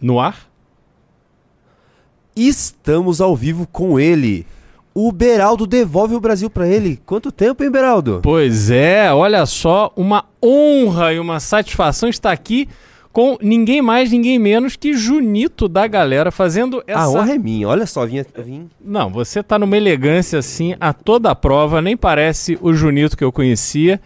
No ar? Estamos ao vivo com ele. O Beraldo devolve o Brasil para ele. Quanto tempo, hein, Beraldo? Pois é, olha só, uma honra e uma satisfação estar aqui com ninguém mais, ninguém menos que Junito da galera fazendo essa. A honra é minha, olha só, vinha. vim... Não, você tá numa elegância assim a toda a prova, nem parece o Junito que eu conhecia.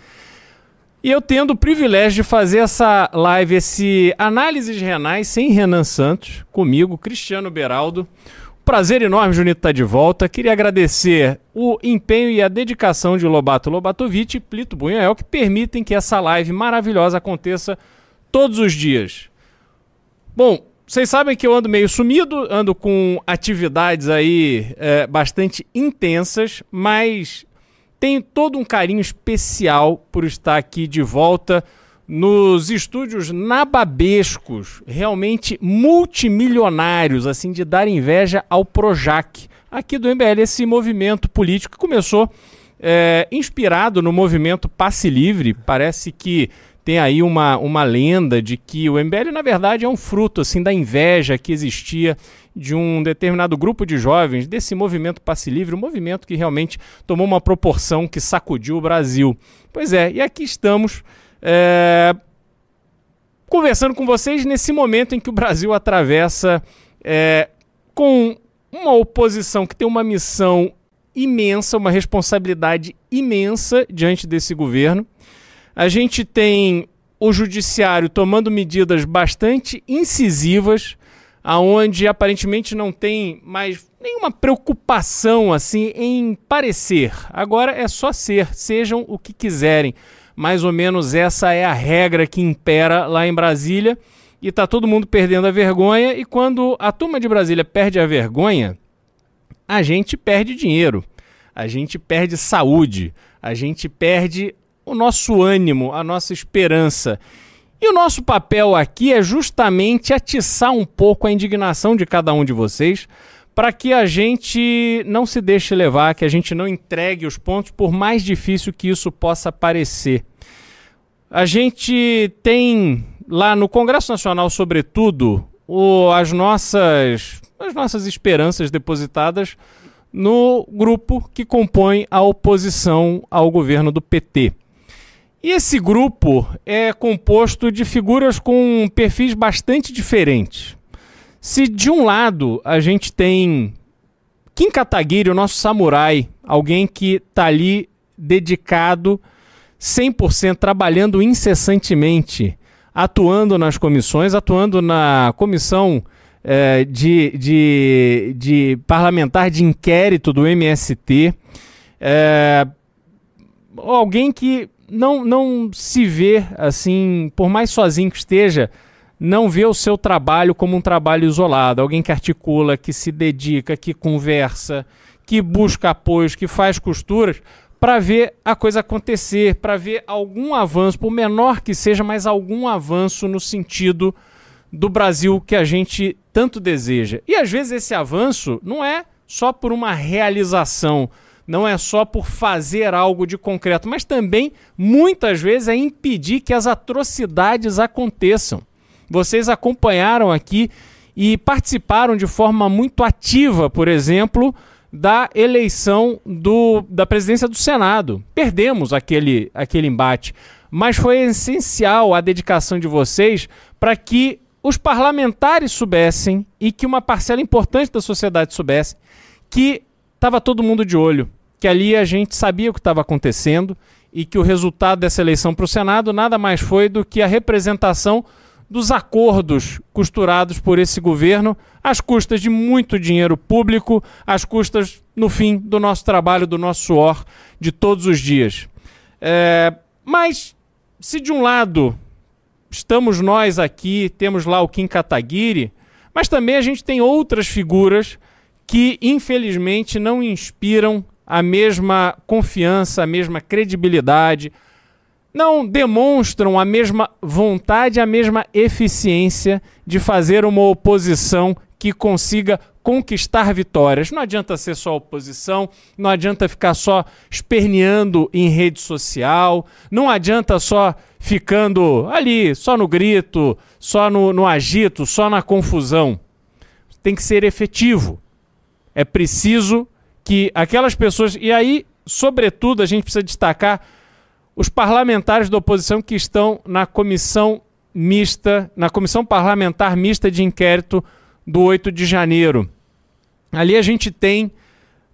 E eu tendo o privilégio de fazer essa live, esse Análises Renais sem Renan Santos, comigo, Cristiano Beraldo. Prazer enorme, Junito, estar tá de volta. Queria agradecer o empenho e a dedicação de Lobato Lobatovic e Plito Bunhael, que permitem que essa live maravilhosa aconteça todos os dias. Bom, vocês sabem que eu ando meio sumido, ando com atividades aí é, bastante intensas, mas tenho todo um carinho especial por estar aqui de volta nos estúdios nababescos, realmente multimilionários, assim, de dar inveja ao Projac, aqui do MBL, esse movimento político que começou é, inspirado no movimento Passe Livre. Parece que tem aí uma, uma lenda de que o MBL, na verdade, é um fruto assim da inveja que existia de um determinado grupo de jovens desse movimento passe livre, um movimento que realmente tomou uma proporção que sacudiu o Brasil. Pois é, e aqui estamos é, conversando com vocês nesse momento em que o Brasil atravessa é, com uma oposição que tem uma missão imensa, uma responsabilidade imensa diante desse governo. A gente tem o judiciário tomando medidas bastante incisivas aonde aparentemente não tem mais nenhuma preocupação assim em parecer. Agora é só ser, sejam o que quiserem. Mais ou menos essa é a regra que impera lá em Brasília e tá todo mundo perdendo a vergonha e quando a turma de Brasília perde a vergonha, a gente perde dinheiro, a gente perde saúde, a gente perde o nosso ânimo, a nossa esperança. E o nosso papel aqui é justamente atiçar um pouco a indignação de cada um de vocês para que a gente não se deixe levar, que a gente não entregue os pontos, por mais difícil que isso possa parecer. A gente tem lá no Congresso Nacional, sobretudo, o, as, nossas, as nossas esperanças depositadas no grupo que compõe a oposição ao governo do PT. E esse grupo é composto de figuras com perfis bastante diferentes. Se de um lado a gente tem Kim Kataguiri, o nosso samurai, alguém que está ali dedicado 100%, trabalhando incessantemente, atuando nas comissões, atuando na comissão é, de, de, de parlamentar de inquérito do MST. É, alguém que não, não se vê assim, por mais sozinho que esteja, não vê o seu trabalho como um trabalho isolado. Alguém que articula, que se dedica, que conversa, que busca apoios, que faz costuras para ver a coisa acontecer, para ver algum avanço, por menor que seja, mas algum avanço no sentido do Brasil que a gente tanto deseja. E às vezes esse avanço não é só por uma realização não é só por fazer algo de concreto, mas também muitas vezes é impedir que as atrocidades aconteçam. Vocês acompanharam aqui e participaram de forma muito ativa, por exemplo, da eleição do, da presidência do Senado. Perdemos aquele, aquele embate, mas foi essencial a dedicação de vocês para que os parlamentares soubessem e que uma parcela importante da sociedade soubesse que estava todo mundo de olho, que ali a gente sabia o que estava acontecendo e que o resultado dessa eleição para o Senado nada mais foi do que a representação dos acordos costurados por esse governo às custas de muito dinheiro público, às custas, no fim, do nosso trabalho, do nosso suor de todos os dias. É, mas, se de um lado estamos nós aqui, temos lá o Kim Kataguiri, mas também a gente tem outras figuras que infelizmente não inspiram a mesma confiança, a mesma credibilidade, não demonstram a mesma vontade, a mesma eficiência de fazer uma oposição que consiga conquistar vitórias. Não adianta ser só oposição, não adianta ficar só esperneando em rede social, não adianta só ficando ali, só no grito, só no, no agito, só na confusão. Tem que ser efetivo. É preciso que aquelas pessoas. E aí, sobretudo, a gente precisa destacar os parlamentares da oposição que estão na comissão mista, na comissão parlamentar mista de inquérito do 8 de janeiro. Ali a gente tem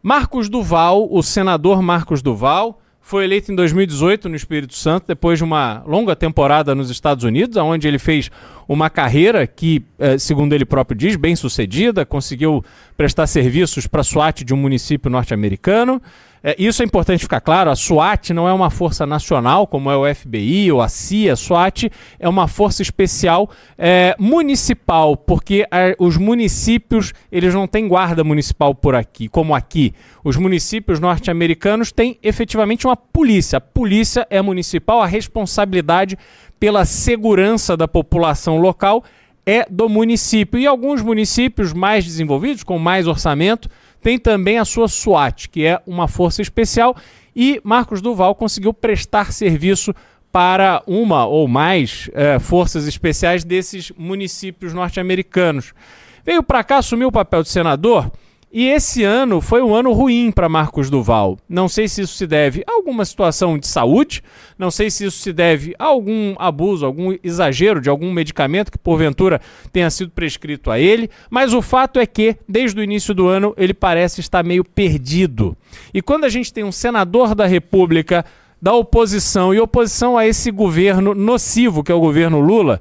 Marcos Duval, o senador Marcos Duval, foi eleito em 2018 no Espírito Santo, depois de uma longa temporada nos Estados Unidos, onde ele fez uma carreira que, eh, segundo ele próprio diz, bem sucedida, conseguiu prestar serviços para a SWAT de um município norte-americano. É, isso é importante ficar claro: a SWAT não é uma força nacional, como é o FBI ou a CIA. A SWAT é uma força especial é, municipal, porque a, os municípios eles não têm guarda municipal por aqui, como aqui. Os municípios norte-americanos têm efetivamente uma polícia. A polícia é municipal, a responsabilidade pela segurança da população local é do município. E alguns municípios mais desenvolvidos, com mais orçamento, tem também a sua SWAT, que é uma força especial, e Marcos Duval conseguiu prestar serviço para uma ou mais é, forças especiais desses municípios norte-americanos. Veio para cá, assumiu o papel de senador e esse ano foi um ano ruim para Marcos Duval. Não sei se isso se deve a alguma situação de saúde, não sei se isso se deve a algum abuso, algum exagero de algum medicamento que porventura tenha sido prescrito a ele, mas o fato é que, desde o início do ano, ele parece estar meio perdido. E quando a gente tem um senador da República da oposição e oposição a esse governo nocivo que é o governo Lula,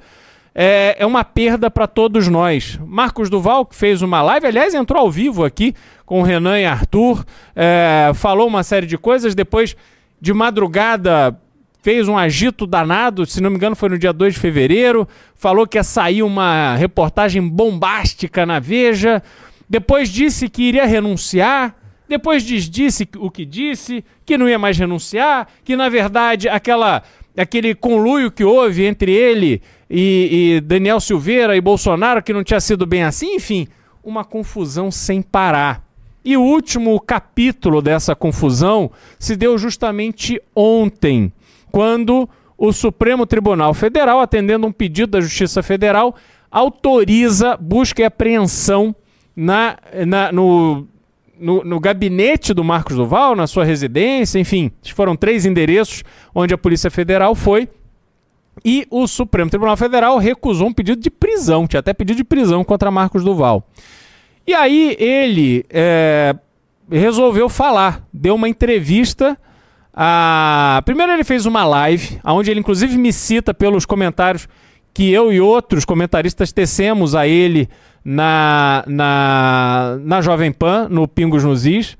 é, é uma perda para todos nós. Marcos Duval, que fez uma live, aliás, entrou ao vivo aqui com Renan e Arthur, é, falou uma série de coisas, depois de madrugada fez um agito danado, se não me engano foi no dia 2 de fevereiro, falou que ia sair uma reportagem bombástica na Veja, depois disse que iria renunciar, depois disse o que disse, que não ia mais renunciar, que na verdade aquela aquele conluio que houve entre ele e, e Daniel Silveira e Bolsonaro, que não tinha sido bem assim, enfim, uma confusão sem parar. E o último capítulo dessa confusão se deu justamente ontem, quando o Supremo Tribunal Federal, atendendo um pedido da Justiça Federal, autoriza busca e apreensão na, na, no, no, no, gabinete do Marcos Duval, na sua residência, enfim, foram três endereços onde a Polícia Federal foi e o Supremo Tribunal Federal recusou um pedido de prisão, tinha até pedido de prisão contra Marcos Duval. E aí ele é, resolveu falar, deu uma entrevista. A... Primeiro ele fez uma live, onde ele inclusive me cita pelos comentários que eu e outros comentaristas tecemos a ele na, na, na Jovem Pan, no Pingos nos Is.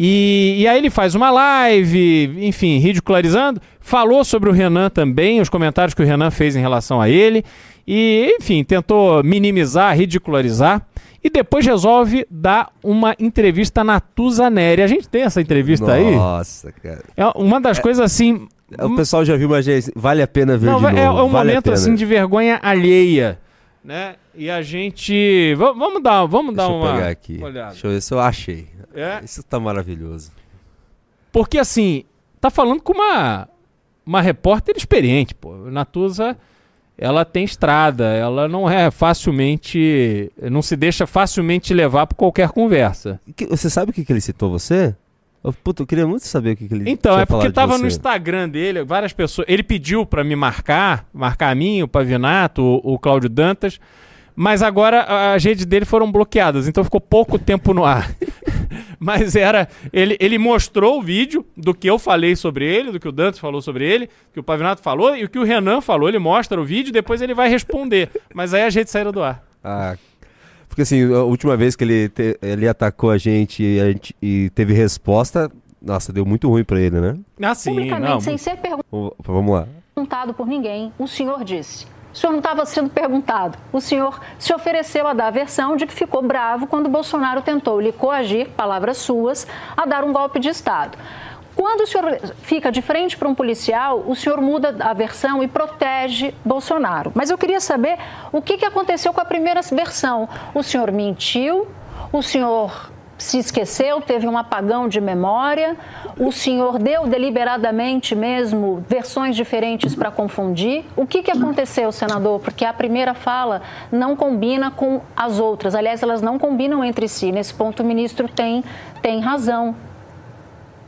E, e aí ele faz uma live, enfim, ridicularizando. Falou sobre o Renan também, os comentários que o Renan fez em relação a ele. E, enfim, tentou minimizar, ridicularizar. E depois resolve dar uma entrevista na Tuzaneri. A gente tem essa entrevista Nossa, aí? Nossa, cara. É uma das é, coisas assim. O pessoal já viu, mas vale a pena ver Não, de é, novo. É um vale momento assim de vergonha alheia, né? E a gente, vamos dar, vamos Deixa dar uma eu pegar aqui. olhada. Deixa eu ver se eu achei. É? Isso tá maravilhoso. Porque assim, tá falando com uma uma repórter experiente, pô. Natuza, ela tem estrada, ela não é facilmente, não se deixa facilmente levar por qualquer conversa. Que- Você sabe o que, que ele citou você? Eu, puta, eu queria muito saber o que, que ele Então, tinha é porque tava no Instagram dele, várias pessoas. Ele pediu pra me marcar, marcar a mim, o Pavinato, o, o Cláudio Dantas, mas agora as redes dele foram bloqueadas, então ficou pouco tempo no ar. mas era. Ele, ele mostrou o vídeo do que eu falei sobre ele, do que o Dantas falou sobre ele, que o Pavinato falou e o que o Renan falou. Ele mostra o vídeo, depois ele vai responder. Mas aí as redes saíram do ar. Ah, porque assim, a última vez que ele, te- ele atacou a gente, e, a gente e teve resposta, nossa, deu muito ruim pra ele, né? Ah, sim, publicamente, não. sem ser Vamos- Vamos lá. perguntado por ninguém, o senhor disse. O senhor não estava sendo perguntado. O senhor se ofereceu a dar a versão de que ficou bravo quando Bolsonaro tentou lhe coagir, palavras suas, a dar um golpe de Estado. Quando o senhor fica de frente para um policial, o senhor muda a versão e protege Bolsonaro. Mas eu queria saber o que, aconteceu com a primeira versão. O senhor mentiu O senhor se esqueceu, teve um apagão de memória, o senhor deu deliberadamente mesmo versões diferentes para confundir. O que, que aconteceu, senador? Porque a primeira fala não combina com as outras. Aliás, elas não combinam entre si. Nesse ponto, o ministro tem, tem razão.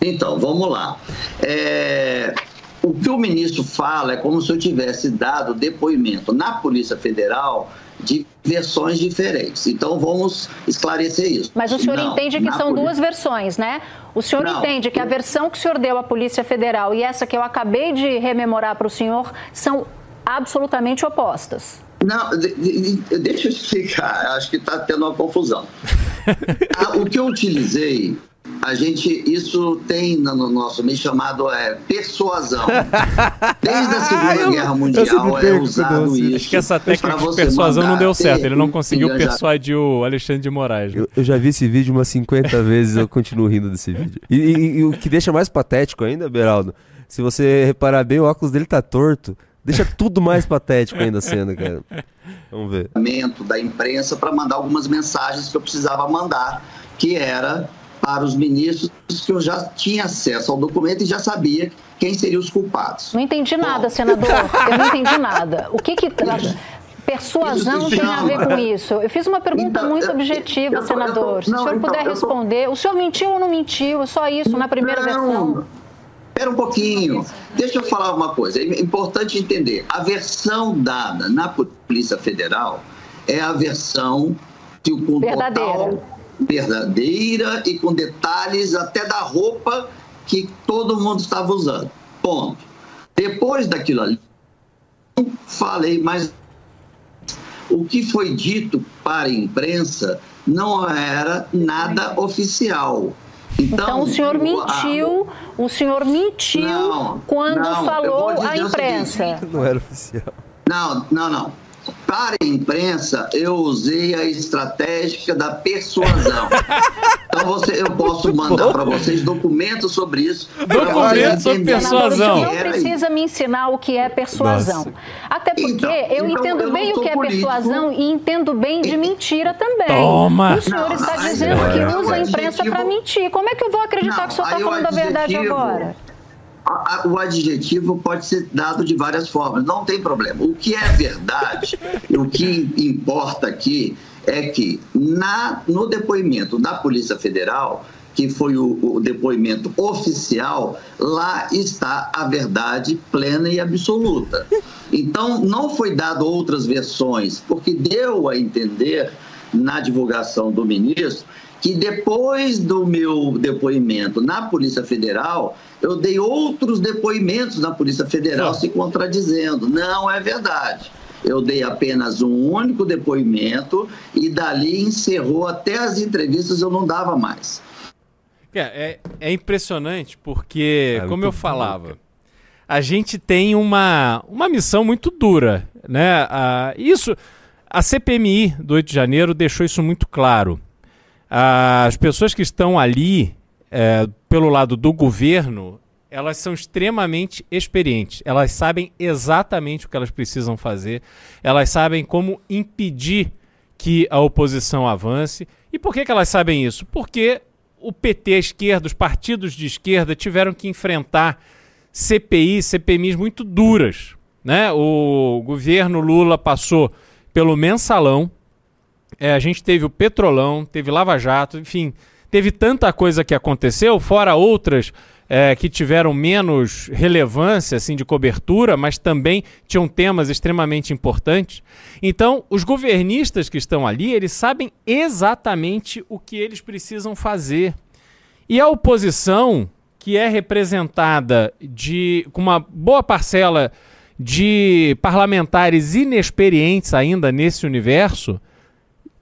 Então, vamos lá. É, o que o ministro fala é como se eu tivesse dado depoimento na Polícia Federal de versões diferentes. Então vamos esclarecer isso. Mas o senhor não, entende que são duas versões, né? O senhor não, entende que a versão que o senhor deu à Polícia Federal e essa que eu acabei de rememorar para o senhor são absolutamente opostas. Não, deixa eu explicar. Acho que está tendo uma confusão. Ah, o que eu utilizei a gente, isso tem no nosso meio chamado é, persuasão. Desde a Segunda eu, Guerra Mundial é usado isso. Acho que essa técnica de persuasão não deu certo. Ele não conseguiu persuadir o Alexandre de Moraes. Né? Eu, eu, já vi esse vídeo umas 50 vezes, eu continuo rindo desse vídeo. E, e, e, o que deixa mais patético ainda, Beraldo, se você reparar bem, o óculos dele tá torto. Deixa tudo mais patético ainda a cena, cara. Vamos ver. Da imprensa para mandar algumas mensagens que eu precisava mandar, que era para os ministros que eu já tinha acesso ao documento e já sabia quem seriam os culpados. Não entendi nada, Bom. senador. Eu não entendi nada. O que que persuasão tem a ver com isso? Eu fiz uma pergunta então, muito objetiva, eu, senador. Se o senhor então, puder responder, tô... o senhor mentiu ou não mentiu? Só isso na primeira não. versão. Espera um pouquinho. Deixa eu falar uma coisa. É importante entender. A versão dada na Polícia Federal é a versão que o Verdadeira verdadeira e com detalhes até da roupa que todo mundo estava usando. Ponto. Depois daquilo ali, falei mais. O que foi dito para a imprensa não era nada oficial. Então, então o senhor mentiu, a... o senhor mentiu não, quando não, falou à imprensa. Não era oficial. Não, não, não. Para a imprensa, eu usei a estratégia da persuasão. Então você, eu posso mandar para vocês documentos sobre isso. Documentos sobre persuasão. Não precisa me ensinar o que é persuasão. Nossa. Até porque então, eu então, entendo eu bem o que é político. persuasão e entendo bem de mentira também. Toma. O senhor não, está dizendo que usa a imprensa para mentir. Como é que eu vou acreditar não, que o senhor está falando a verdade agora? O adjetivo pode ser dado de várias formas, não tem problema. O que é verdade, o que importa aqui é que na, no depoimento da Polícia Federal, que foi o, o, depoimento oficial, lá está a verdade plena e absoluta. Então, não foi dado outras versões, porque deu a entender na divulgação do ministro que depois do meu depoimento na Polícia Federal, eu dei outros depoimentos na Polícia Federal se contradizendo. Não é verdade. Eu dei apenas um único depoimento e dali encerrou até as entrevistas eu não dava mais. É, é, é impressionante porque, é, como eu falava, a gente tem uma, uma missão muito dura, né? Ah, isso, a CPMI do 8 de janeiro deixou isso muito claro as pessoas que estão ali é, pelo lado do governo, elas são extremamente experientes. Elas sabem exatamente o que elas precisam fazer. Elas sabem como impedir que a oposição avance. E por que, que elas sabem isso? Porque o PT, a esquerda, os partidos de esquerda tiveram que enfrentar CPI, CPMIs muito duras. Né? O governo Lula passou pelo mensalão, é, a gente teve o Petrolão, teve Lava Jato, enfim, teve tanta coisa que aconteceu, fora outras é, que tiveram menos relevância assim de cobertura, mas também tinham temas extremamente importantes. Então, os governistas que estão ali, eles sabem exatamente o que eles precisam fazer. E a oposição, que é representada de com uma boa parcela de parlamentares inexperientes ainda nesse universo,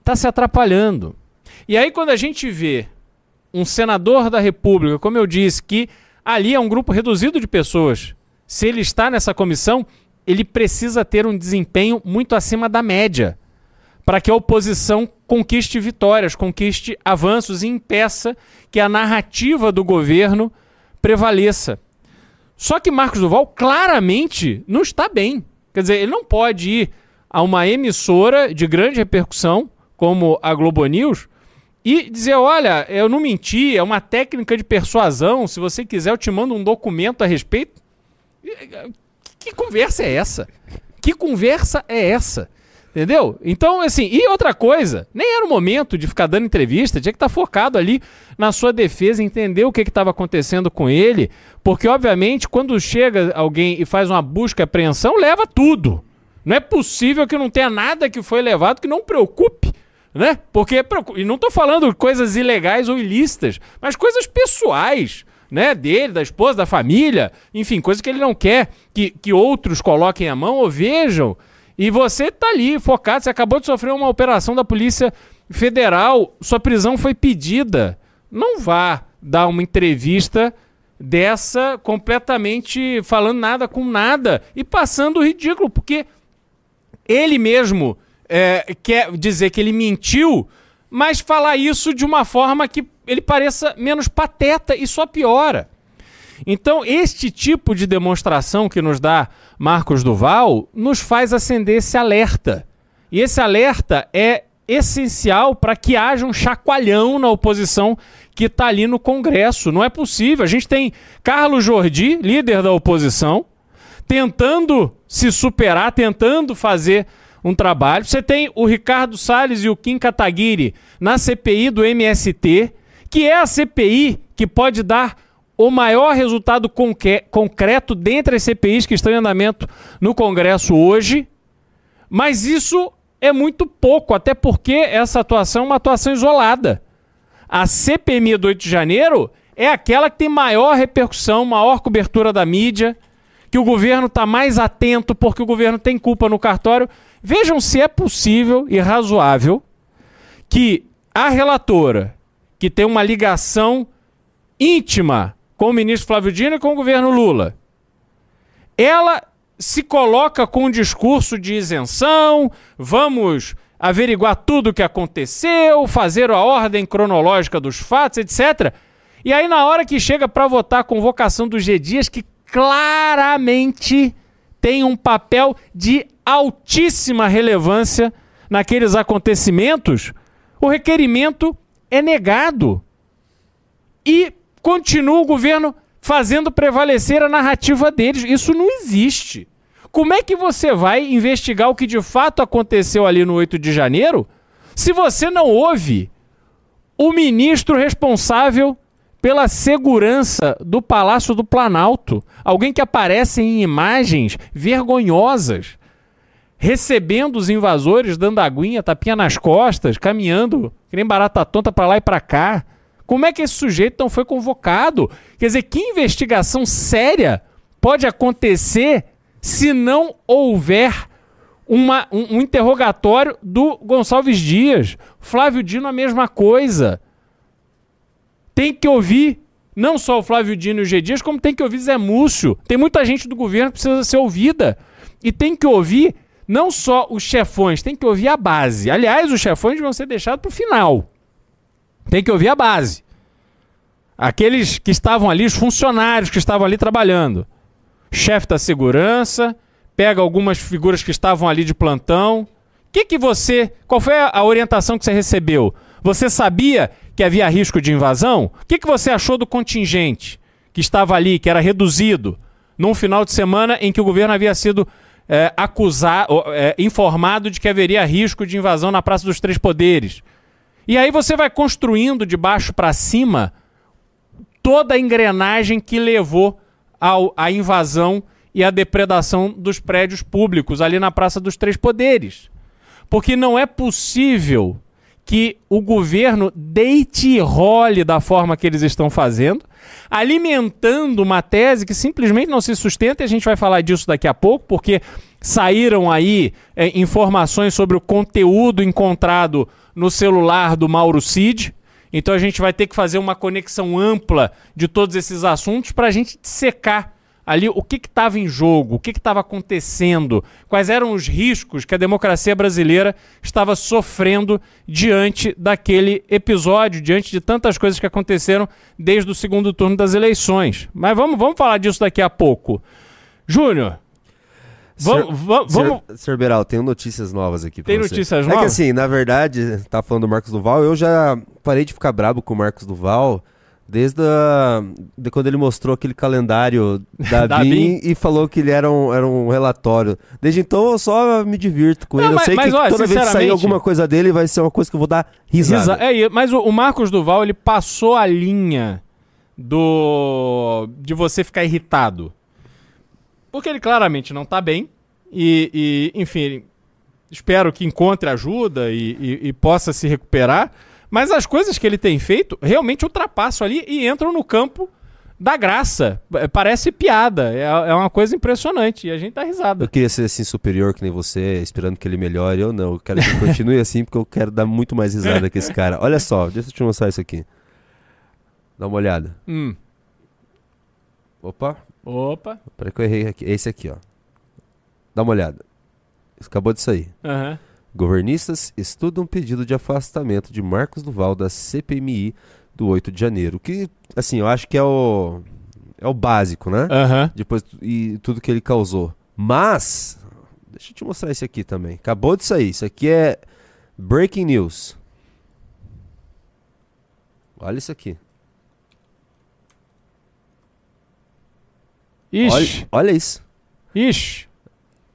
está se atrapalhando. E aí, quando a gente vê um senador da República, como eu disse, que ali é um grupo reduzido de pessoas, se ele está nessa comissão, ele precisa ter um desempenho muito acima da média para que a oposição conquiste vitórias, conquiste avanços e impeça que a narrativa do governo prevaleça. Só que Marcos Duval claramente não está bem. Quer dizer, ele não pode ir a uma emissora de grande repercussão como a Globo News, e dizer: olha, eu não menti, é uma técnica de persuasão. Se você quiser, eu te mando um documento a respeito. Que conversa é essa? Que conversa é essa? Entendeu? Então, assim, e outra coisa, nem era o momento de ficar dando entrevista, tinha que estar focado ali na sua defesa, entender o que estava acontecendo com ele, porque, obviamente, quando chega alguém e faz uma busca e apreensão, leva tudo. Não é possível que não tenha nada que foi levado que não preocupe, né? Porque, e não estou falando coisas ilegais ou ilícitas, mas coisas pessoais, né? Dele, da esposa, da família, enfim, coisas que ele não quer que, que outros coloquem a mão ou vejam. E você tá ali focado, você acabou de sofrer uma operação da Polícia Federal, sua prisão foi pedida. Não vá dar uma entrevista dessa completamente falando nada com nada e passando o ridículo, porque ele mesmo é, quer dizer que ele mentiu, mas falar isso de uma forma que ele pareça menos pateta e só piora. Então, este tipo de demonstração que nos dá Marcos Duval nos faz acender esse alerta. E esse alerta é essencial para que haja um chacoalhão na oposição que está ali no Congresso. Não é possível. A gente tem Carlos Jordi, líder da oposição, tentando se superar, tentando fazer um trabalho. Você tem o Ricardo Salles e o Kim Kataguiri na CPI do MST, que é a CPI que pode dar o maior resultado concreto dentre as CPIs que estão em andamento no Congresso hoje. Mas isso é muito pouco, até porque essa atuação é uma atuação isolada. A CPMI do 8 de janeiro é aquela que tem maior repercussão, maior cobertura da mídia que o governo está mais atento porque o governo tem culpa no cartório. Vejam se é possível e razoável que a relatora, que tem uma ligação íntima com o ministro Flávio Dino e com o governo Lula, ela se coloca com um discurso de isenção, vamos averiguar tudo o que aconteceu, fazer a ordem cronológica dos fatos, etc. E aí, na hora que chega para votar a convocação dos G Dias, que claramente tem um papel de altíssima relevância naqueles acontecimentos, o requerimento é negado. E continua o governo fazendo prevalecer a narrativa deles. Isso não existe. Como é que você vai investigar o que de fato aconteceu ali no 8 de janeiro se você não ouve o ministro responsável pela segurança do Palácio do Planalto. Alguém que aparece em imagens vergonhosas, recebendo os invasores, dando aguinha, tapinha nas costas, caminhando, que nem barata tonta para lá e para cá. Como é que esse sujeito não foi convocado? Quer dizer, que investigação séria pode acontecer se não houver uma, um, um interrogatório do Gonçalves Dias? Flávio Dino, a mesma coisa tem que ouvir não só o Flávio Dino e o G Dias, como tem que ouvir Zé Múcio. Tem muita gente do governo que precisa ser ouvida. E tem que ouvir não só os chefões, tem que ouvir a base. Aliás, os chefões vão ser deixados para o final. Tem que ouvir a base. Aqueles que estavam ali, os funcionários que estavam ali trabalhando. Chefe da segurança, pega algumas figuras que estavam ali de plantão. O que, que você. Qual foi a orientação que você recebeu? Você sabia que havia risco de invasão? O que, que você achou do contingente que estava ali, que era reduzido, num final de semana em que o governo havia sido é, acusado, é, informado de que haveria risco de invasão na Praça dos Três Poderes? E aí você vai construindo de baixo para cima toda a engrenagem que levou ao, à invasão e à depredação dos prédios públicos ali na Praça dos Três Poderes. Porque não é possível que o governo deite e role da forma que eles estão fazendo, alimentando uma tese que simplesmente não se sustenta, e a gente vai falar disso daqui a pouco, porque saíram aí é, informações sobre o conteúdo encontrado no celular do Mauro Cid. Então a gente vai ter que fazer uma conexão ampla de todos esses assuntos para a gente secar ali o que estava em jogo, o que estava acontecendo, quais eram os riscos que a democracia brasileira estava sofrendo diante daquele episódio, diante de tantas coisas que aconteceram desde o segundo turno das eleições. Mas vamos, vamos falar disso daqui a pouco. Júnior, Vamos, vamos, vamos... Sr. Beral, tenho notícias novas aqui Tem você. notícias novas? É que assim, na verdade, tá falando do Marcos Duval, eu já parei de ficar brabo com o Marcos Duval desde a, de quando ele mostrou aquele calendário da, Da BIM. e falou que ele era um, era um relatório. Desde então eu só me divirto com Não, ele. Eu mas- sei mas, que toda vez que sair alguma coisa dele vai ser uma coisa que eu vou dar risada. Risa- É, mas o, o Marcos Duval, ele passou a linha do de você ficar irritado. Porque ele claramente não tá bem. E, e, enfim, espero que encontre ajuda e, e- e possa se recuperar. Mas as coisas que ele tem feito realmente ultrapassam ali e entram no campo da graça. É, Parece piada. É, é uma coisa impressionante. E a gente tá risada. Eu queria ser assim superior que nem você, esperando que ele melhore. Eu não, eu quero que ele continue assim porque eu quero dar muito mais risada que esse cara. Olha só, deixa eu te mostrar isso aqui. Dá uma olhada. Hum. Opa, Opa. peraí que eu errei aqui. Esse aqui, ó. Dá uma olhada. Isso acabou de sair. Aham. Governistas estudam pedido de afastamento de Marcos Duval da CPMI do 8 de janeiro. Que, assim, eu acho que é o, é o básico, né? Aham. Depois e tudo que ele causou. Mas, deixa eu te mostrar esse aqui também. Acabou de sair. Isso aqui é breaking news. Olha isso aqui. Ixi. Olha, olha isso. Ixi.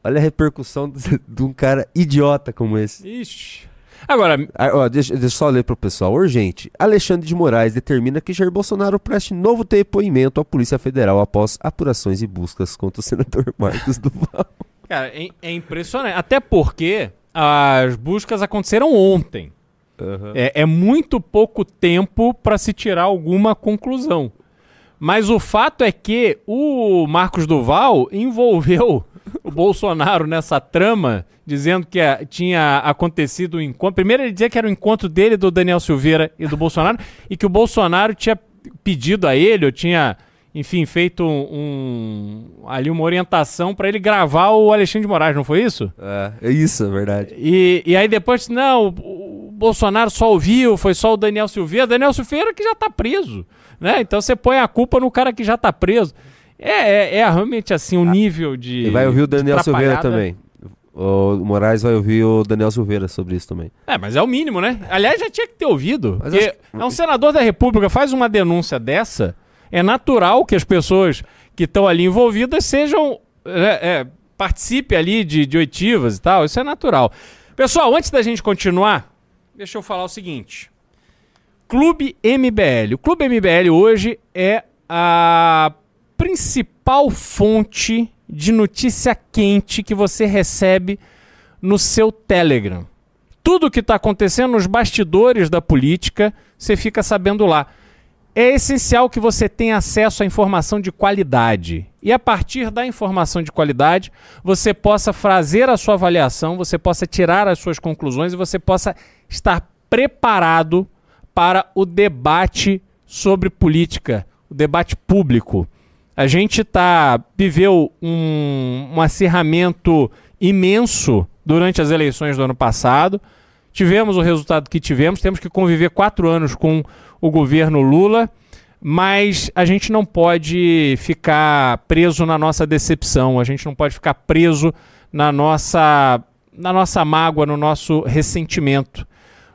Olha a repercussão de, de um cara idiota como esse. Ixi. Agora, Ah, ó, deixa, deixa eu só ler pro pessoal. Urgente. Alexandre de Moraes determina que Jair Bolsonaro preste novo depoimento à Polícia Federal após apurações e buscas contra o senador Marcos Duval. Cara, é, é impressionante. Até porque as buscas aconteceram ontem. É, é muito pouco tempo para se tirar alguma conclusão. Mas o fato é que o Marcos Duval envolveu o Bolsonaro nessa trama, dizendo que eh, tinha acontecido o encontro. Primeiro ele dizia que era o encontro dele, do Daniel Silveira e do Bolsonaro, e que o Bolsonaro tinha pedido a ele, ou tinha, enfim, feito um, ali uma orientação para ele gravar o Alexandre de Moraes, não foi isso? É, é isso, é verdade. E, e aí depois, não, o, o Bolsonaro só ouviu, foi só o Daniel Silveira. Daniel Silveira que já tá preso, né? Então você põe a culpa no cara que já tá preso. É, é, é realmente assim, um nível de. E vai ouvir o Daniel Silveira também. O Moraes vai ouvir o Daniel Silveira sobre isso também. É, mas é o mínimo, né? Aliás, já tinha que ter ouvido. Mas acho é um senador da República, faz uma denúncia dessa, é natural que as pessoas que estão ali envolvidas sejam. É, é, participe ali de, de oitivas e tal, isso é natural. Pessoal, antes da gente continuar, deixa eu falar o seguinte. Clube MBL. O Clube MBL hoje é a principal fonte de notícia quente que você recebe no seu Telegram. Tudo que está acontecendo nos bastidores da política, você fica sabendo lá. É essencial que você tenha acesso à informação de qualidade. E a partir da informação de qualidade, você possa fazer a sua avaliação, você possa tirar as suas conclusões e você possa estar preparado para o debate sobre política, o debate público. A gente tá, viveu um, um acirramento imenso durante as eleições do ano passado. Tivemos o resultado que tivemos, temos que conviver quatro anos com o governo Lula, mas a gente não pode ficar preso na nossa decepção, a gente não pode ficar preso na nossa, na nossa mágoa, no nosso ressentimento.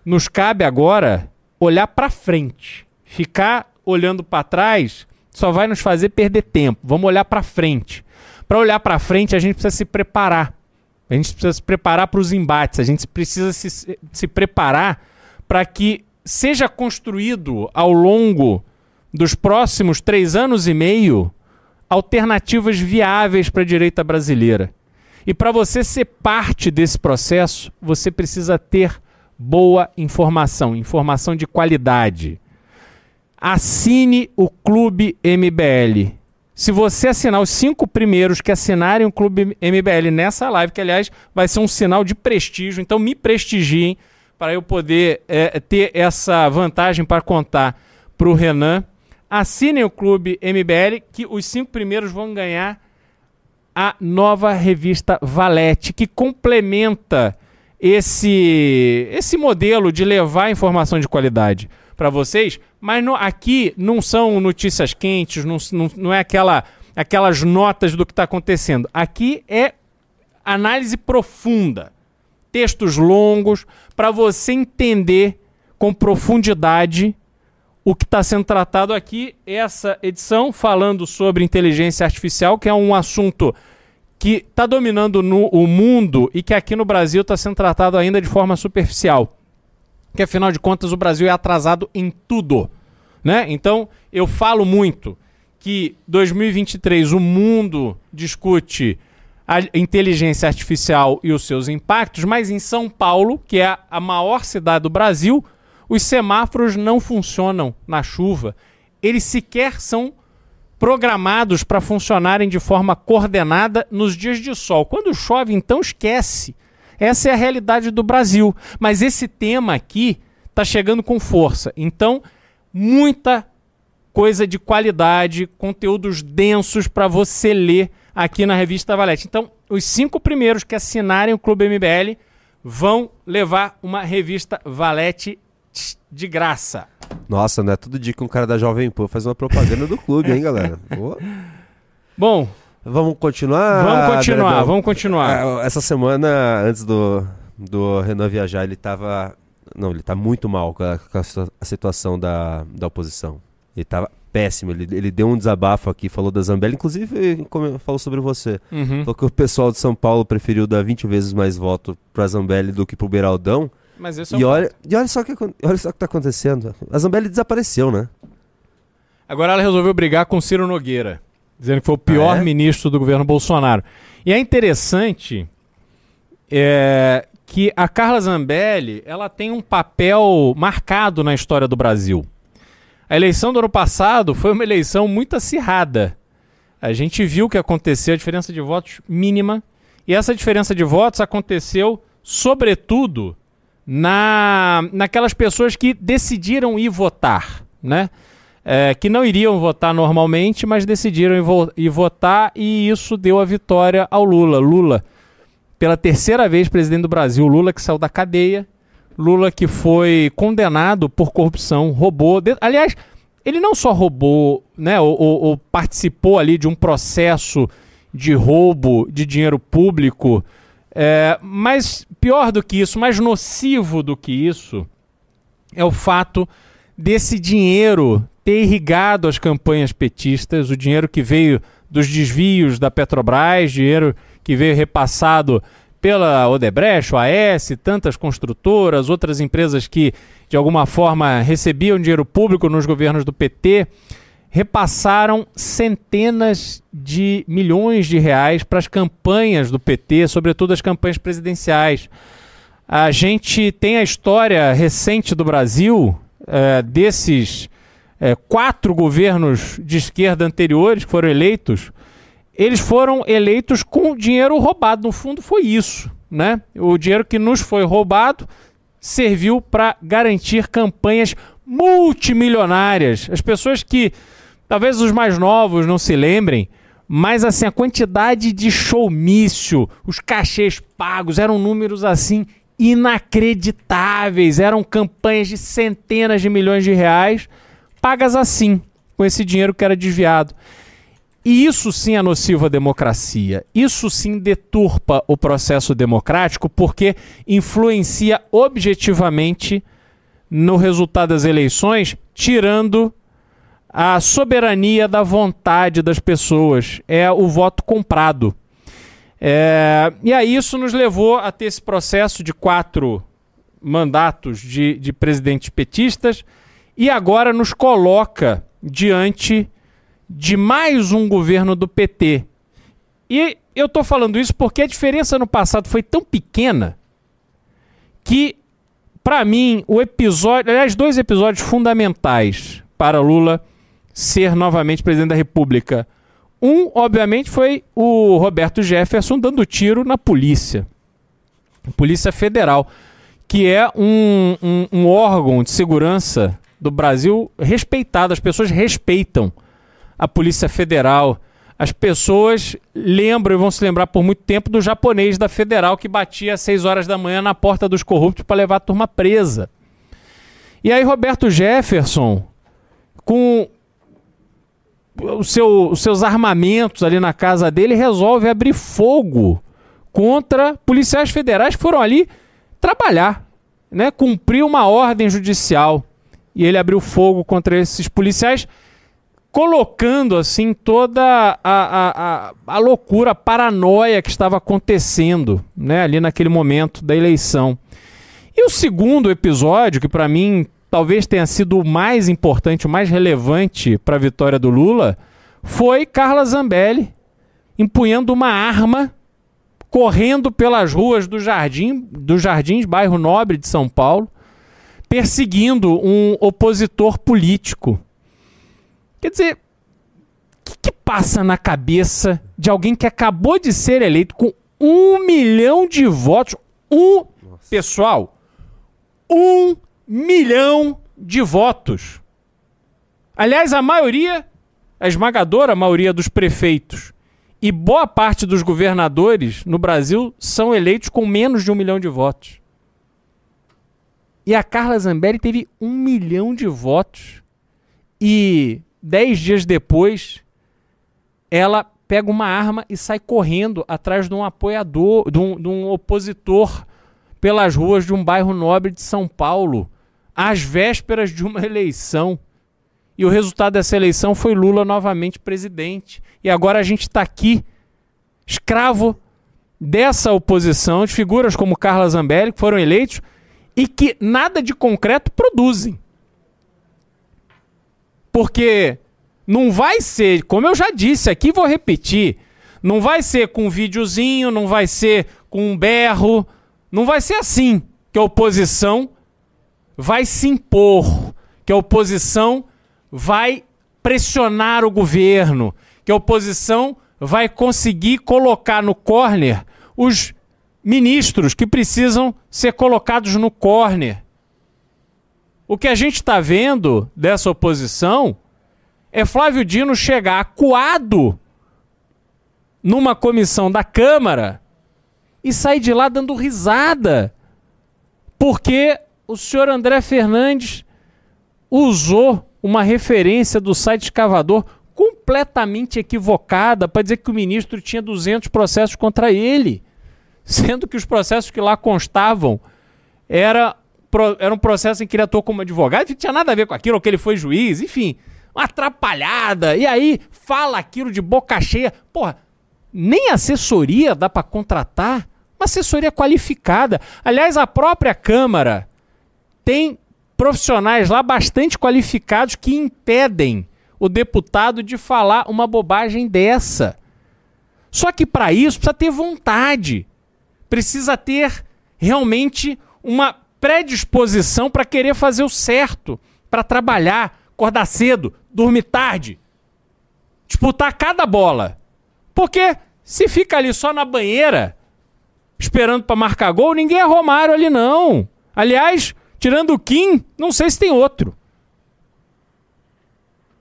Nos cabe agora olhar para frente. Ficar olhando para trás só vai nos fazer perder tempo. Vamos olhar para frente. Para olhar para frente, a gente precisa se preparar. A gente precisa se preparar para os embates. A gente precisa se, se preparar para que seja construído ao longo dos próximos três anos e meio alternativas viáveis para a direita brasileira. E para você ser parte desse processo, você precisa ter boa informação, informação de qualidade. Assine o Clube MBL. Se você assinar os cinco primeiros que assinarem o Clube MBL nessa live, que aliás vai ser um sinal de prestígio, então me prestigiem para eu poder é, ter essa vantagem para contar para o Renan. Assinem o Clube MBL, que os cinco primeiros vão ganhar a nova revista Valete, que complementa esse, esse modelo de levar informação de qualidade para vocês, mas no, aqui não são notícias quentes, não, não, não é aquela, aquelas notas do que está acontecendo. Aqui é análise profunda, textos longos, para você entender com profundidade o que está sendo tratado aqui, essa edição falando sobre inteligência artificial, que é um assunto que está dominando no, o mundo e que aqui no Brasil está sendo tratado ainda de forma superficial. Que afinal de contas o Brasil é atrasado em tudo. Né? Então eu falo muito que 2023 o mundo discute a inteligência artificial e os seus impactos, mas em São Paulo, que é a maior cidade do Brasil, os semáforos não funcionam na chuva. Eles sequer são programados para funcionarem de forma coordenada nos dias de sol. Quando chove, então esquece. Essa é a realidade do Brasil. Mas esse tema aqui está chegando com força. Então, muita coisa de qualidade, conteúdos densos para você ler aqui na revista Valete. Então, os cinco primeiros que assinarem o Clube MBL vão levar uma revista Valete de graça. Nossa, não é todo dia que um cara da Jovem Pan faz uma propaganda do clube, hein, galera? Boa. Bom, Vamos continuar? vamos continuar, vamos continuar. Ah, Essa semana, antes do, do Renan viajar, ele tava. Não, ele tá muito mal com a, com a situa- a situação da, da oposição. Ele tava péssimo. Ele, ele deu um desabafo aqui, falou da Zambelli, inclusive falou sobre você. Uhum. Falou que o pessoal de São Paulo preferiu dar 20 vezes mais voto pra Zambelli do que pro Beraldão. Mas esse é E o olha, e olha só o que olha só o que tá acontecendo. A Zambelli desapareceu, né? Agora ela resolveu brigar com Ciro Nogueira, dizendo que foi o pior Ah, é? ministro do governo Bolsonaro. E é interessante é, que a Carla Zambelli ela tem um papel marcado na história do Brasil. A eleição do ano passado foi uma eleição muito acirrada. A gente viu o que aconteceu, a diferença de votos mínima. E essa diferença de votos aconteceu, sobretudo, na, naquelas pessoas que decidiram ir votar, né? É, que não iriam votar normalmente, mas decidiram ir, vo- ir votar e isso deu a vitória ao Lula. Lula, pela terceira vez presidente do Brasil, Lula que saiu da cadeia, Lula que foi condenado por corrupção, roubou. aliás, ele não só roubou, né, ou, ou- ou participou ali de um processo de roubo de dinheiro público, é, mas pior do que isso, mais nocivo do que isso, é o fato desse dinheiro ter irrigado as campanhas petistas, o dinheiro que veio dos desvios da Petrobras, dinheiro que veio repassado pela Odebrecht, o AES, tantas construtoras, outras empresas que de alguma forma recebiam dinheiro público nos governos do PT, repassaram centenas de milhões de reais para as campanhas do PT, sobretudo as campanhas presidenciais. A gente tem a história recente do Brasil, eh, desses eh, quatro governos de esquerda anteriores que foram eleitos, eles foram eleitos com dinheiro roubado. No fundo, foi isso. Né? O dinheiro que nos foi roubado serviu para garantir campanhas multimilionárias. As pessoas que, talvez os mais novos não se lembrem, mas assim, a quantidade de showmício, os cachês pagos, eram números assim inacreditáveis. Eram campanhas de centenas de milhões de reais pagas assim, com esse dinheiro que era desviado. E isso sim é nocivo à democracia. Isso sim deturpa o processo democrático porque influencia objetivamente no resultado das eleições, tirando a soberania da vontade das pessoas. É o voto comprado. É, e aí isso nos levou a ter esse processo de quatro mandatos de, de presidentes petistas e agora nos coloca diante de mais um governo do PT. E eu estou falando isso porque a diferença no passado foi tão pequena que, para mim, o episódio, aliás, dois episódios fundamentais para Lula ser novamente presidente da República. Um, obviamente, foi o Roberto Jefferson dando tiro na polícia, Polícia Federal, que é um, um, um órgão de segurança do Brasil respeitado. As pessoas respeitam a Polícia Federal. As pessoas lembram e vão se lembrar por muito tempo do japonês da Federal que batia às 6 horas da manhã na porta dos corruptos para levar a turma presa. E aí Roberto Jefferson, com o seu, os seus armamentos ali na casa dele, resolve abrir fogo contra policiais federais que foram ali trabalhar. né, cumpriu uma ordem judicial e ele abriu fogo contra esses policiais, colocando assim toda a, a, a, a loucura, a paranoia que estava acontecendo né, ali naquele momento da eleição. E o segundo episódio, que para mim talvez tenha sido o mais importante, o mais relevante para a vitória do Lula, foi Carla Zambelli empunhando uma arma, correndo pelas ruas do Jardim, do Jardins, bairro Nobre de São Paulo, perseguindo um opositor político. Quer dizer, o que, que, passa na cabeça de alguém que acabou de ser eleito com um milhão de votos? Um, Nossa. pessoal, um milhão de votos. Aliás, a maioria, a esmagadora maioria dos prefeitos e boa parte dos governadores no Brasil são eleitos com menos de um milhão de votos. E a Carla Zambelli teve um milhão de votos. E dez dias depois, ela pega uma arma e sai correndo atrás de um apoiador, de um, de um opositor pelas ruas de um bairro nobre de São Paulo, às vésperas de uma eleição. E o resultado dessa eleição foi Lula novamente presidente. E agora a gente está aqui, escravo dessa oposição, de figuras como Carla Zambelli, que foram eleitos e que nada de concreto produzem. Porque não vai ser, como eu já disse aqui, vou repetir, não vai ser com um videozinho, não vai ser com um berro, não vai ser assim que a oposição vai se impor, que a oposição vai pressionar o governo, que a oposição vai conseguir colocar no corner os ministros que precisam ser colocados no corner. O que a gente está vendo dessa oposição é Flávio Dino chegar acuado numa comissão da Câmara e sair de lá dando risada. Porque o senhor André Fernandes usou uma referência do site escavador completamente equivocada para dizer que o ministro tinha 200 processos contra ele, sendo que os processos que lá constavam era, era um processo em que ele atuou como advogado, não tinha nada a ver com aquilo, ou que ele foi juiz, enfim, uma atrapalhada. E aí fala aquilo de boca cheia. Porra, nem assessoria dá para contratar, uma assessoria qualificada. Aliás, a própria Câmara tem profissionais lá bastante qualificados que impedem o deputado de falar uma bobagem dessa. Só que para isso precisa ter vontade, precisa ter realmente uma predisposição para querer fazer o certo, para trabalhar, acordar cedo, dormir tarde, disputar cada bola. Porque se fica ali só na banheira, esperando para marcar gol, ninguém é Romário ali não. Aliás, Tirando o Kim, não sei se tem outro.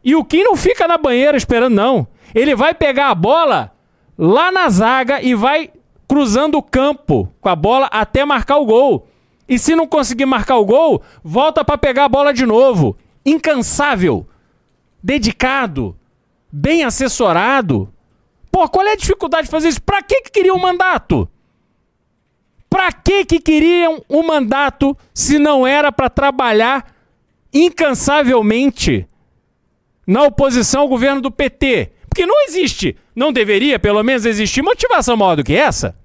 E o Kim não fica na banheira esperando, não. Ele vai pegar a bola lá na zaga e vai cruzando o campo com a bola até marcar o gol. E se não conseguir marcar o gol, volta para pegar a bola de novo. Incansável, dedicado, bem assessorado. Pô, qual é a dificuldade de fazer isso? Pra que, que queria um mandato? Para que que queriam o um mandato se não era para trabalhar incansavelmente na oposição ao governo do PT? Porque não existe, não deveria pelo menos existir motivação maior do que essa.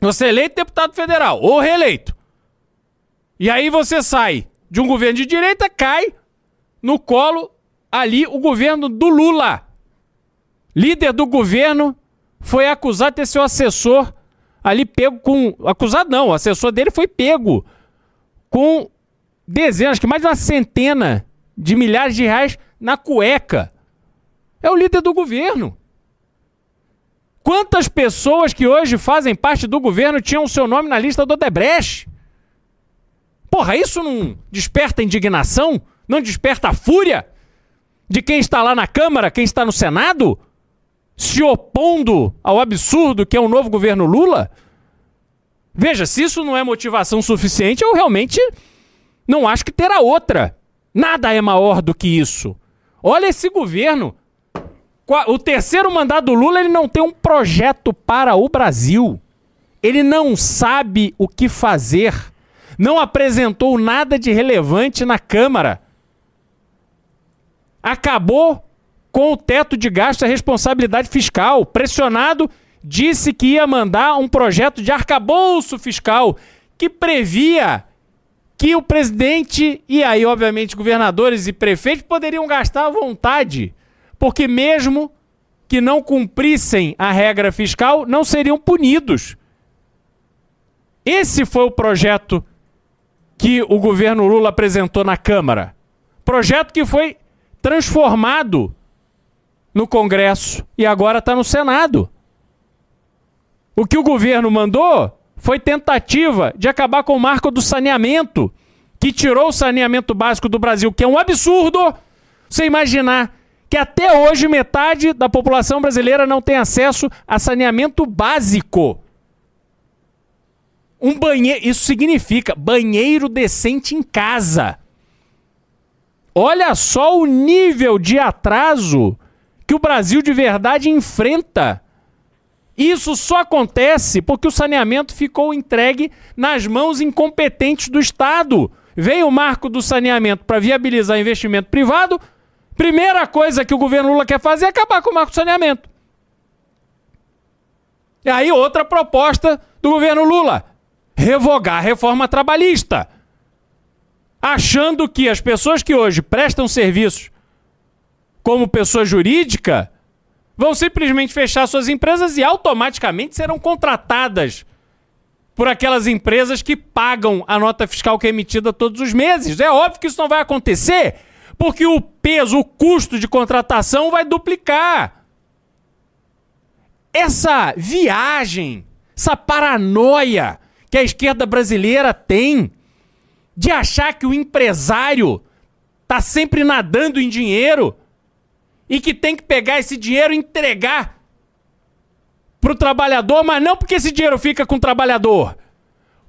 Você é eleito deputado federal ou reeleito. E aí você sai de um governo de direita, cai no colo ali o governo do Lula. Líder do governo foi acusado de ter seu assessor ali pego com. Acusado não, o assessor dele foi pego com dezenas, que mais de uma centena de milhares de reais na cueca. É o líder do governo. Quantas pessoas que hoje fazem parte do governo tinham o seu nome na lista do Odebrecht? Porra, isso não desperta indignação? Não desperta a fúria de quem está lá na Câmara, quem está no Senado? se opondo ao absurdo que é o novo governo Lula? Veja, se isso não é motivação suficiente, eu realmente não acho que terá outra. Nada é maior do que isso. Olha esse governo. O terceiro mandato do Lula, ele não tem um projeto para o Brasil. Ele não sabe o que fazer. não apresentou nada de relevante na Câmara. Acabou com o teto de gasto e responsabilidade fiscal. Pressionado, disse que ia mandar um projeto de arcabouço fiscal que previa que o presidente e aí, obviamente, governadores e prefeitos poderiam gastar à vontade, porque mesmo que não cumprissem a regra fiscal, não seriam punidos. Esse foi o projeto que o governo Lula apresentou na Câmara. Projeto que foi transformado no Congresso e agora está no Senado. O que o governo mandou foi tentativa de acabar com o marco do saneamento, que tirou o saneamento básico do Brasil, que é um absurdo você imaginar que até hoje metade da população brasileira não tem acesso a saneamento básico. Um banheiro, isso significa banheiro decente em casa. Olha só o nível de atraso que o Brasil de verdade enfrenta. Isso só acontece porque o saneamento ficou entregue nas mãos incompetentes do Estado. Veio o marco do saneamento para viabilizar investimento privado. Primeira coisa que o governo Lula quer fazer é acabar com o marco do saneamento. E aí, outra proposta do governo Lula: revogar a reforma trabalhista. Achando que as pessoas que hoje prestam serviços como pessoa jurídica vão simplesmente fechar suas empresas e automaticamente serão contratadas por aquelas empresas que pagam a nota fiscal que é emitida todos os meses. É óbvio que isso não vai acontecer, porque o peso, o custo de contratação vai duplicar. Essa viagem, essa paranoia que a esquerda brasileira tem de achar que o empresário está sempre nadando em dinheiro e que tem que pegar esse dinheiro e entregar para o trabalhador, mas não porque esse dinheiro fica com o trabalhador.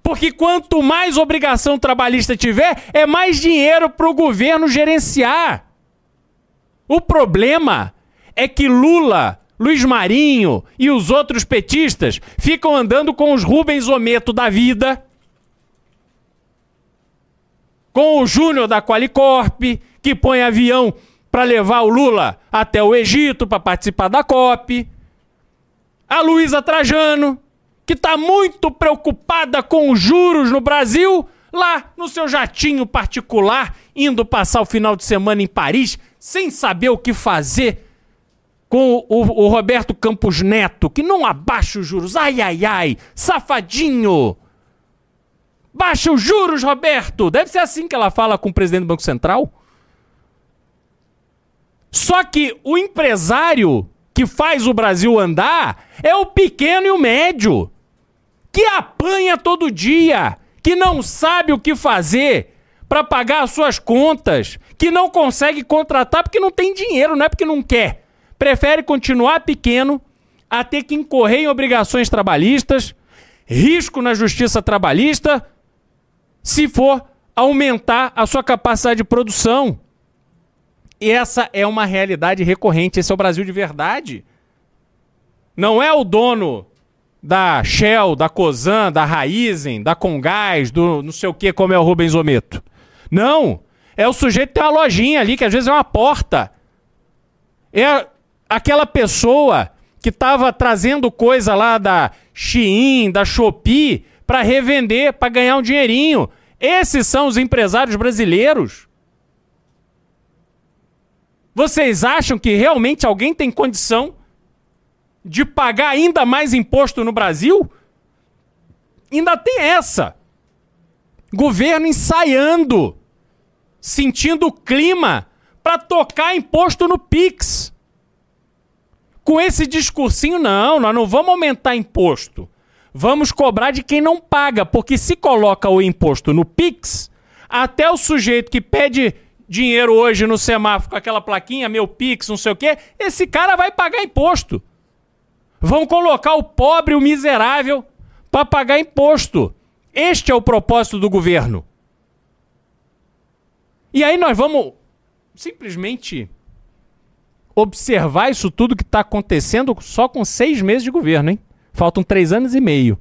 Porque quanto mais obrigação trabalhista tiver, é mais dinheiro para o governo gerenciar. O problema é que Lula, Luiz Marinho e os outros petistas ficam andando com os Rubens Ometo da vida, com o Júnior da Qualicorp, que põe avião para levar o Lula até o Egito para participar da COP. A Luísa Trajano, que está muito preocupada com os juros no Brasil, lá no seu jatinho particular, indo passar o final de semana em Paris, sem saber o que fazer com o, o Roberto Campos Neto, que não abaixa os juros. Ai, ai, ai, safadinho! Baixa os juros, Roberto! Deve ser assim que ela fala com o presidente do Banco Central. Só que o empresário que faz o Brasil andar é o pequeno e o médio, que apanha todo dia, que não sabe o que fazer para pagar as suas contas, que não consegue contratar porque não tem dinheiro, não é porque não quer. Prefere continuar pequeno a ter que incorrer em obrigações trabalhistas, risco na justiça trabalhista, se for aumentar a sua capacidade de produção. E essa é uma realidade recorrente. Esse é o Brasil de verdade. Não é o dono da Shell, da Cosan, da Raizen, da Congás, do não sei o que, como é o Rubens Ometo. Não. É o sujeito que tem uma lojinha ali, que às vezes é uma porta. É aquela pessoa que estava trazendo coisa lá da Shein, da Shopee, para revender, para ganhar um dinheirinho. Esses são os empresários brasileiros. Vocês acham que realmente alguém tem condição de pagar ainda mais imposto no Brasil? Ainda tem essa. Governo ensaiando, sentindo o clima para tocar imposto no Pix. Com esse discursinho, não, nós não vamos aumentar imposto. Vamos cobrar de quem não paga, porque se coloca o imposto no Pix, até o sujeito que pede dinheiro hoje no semáforo com aquela plaquinha, meu Pix, não sei o quê, esse cara vai pagar imposto. Vão colocar o pobre, o miserável, para pagar imposto. Este é o propósito do governo. E aí nós vamos simplesmente observar isso tudo que está acontecendo só com seis meses de governo, hein? Faltam três anos e meio.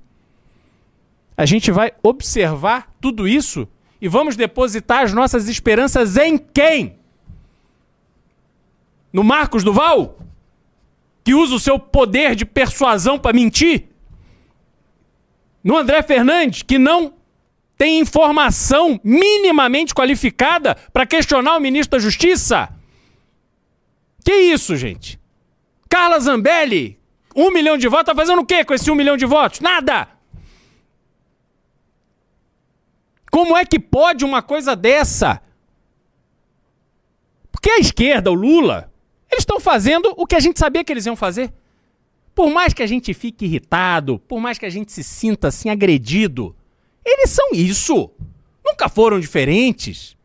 A gente vai observar tudo isso e vamos depositar as nossas esperanças em quem? No Marcos Duval? Que usa o seu poder de persuasão para mentir? No André Fernandes, que não tem informação minimamente qualificada para questionar o ministro da Justiça? Que isso, gente? Carla Zambelli, um milhão de votos, tá fazendo o quê com esse um milhão de votos? Nada! Como é que pode uma coisa dessa? Porque a esquerda, o Lula, eles estão fazendo o que a gente sabia que eles iam fazer. Por mais que a gente fique irritado, por mais que a gente se sinta assim agredido, eles são isso. Nunca foram diferentes.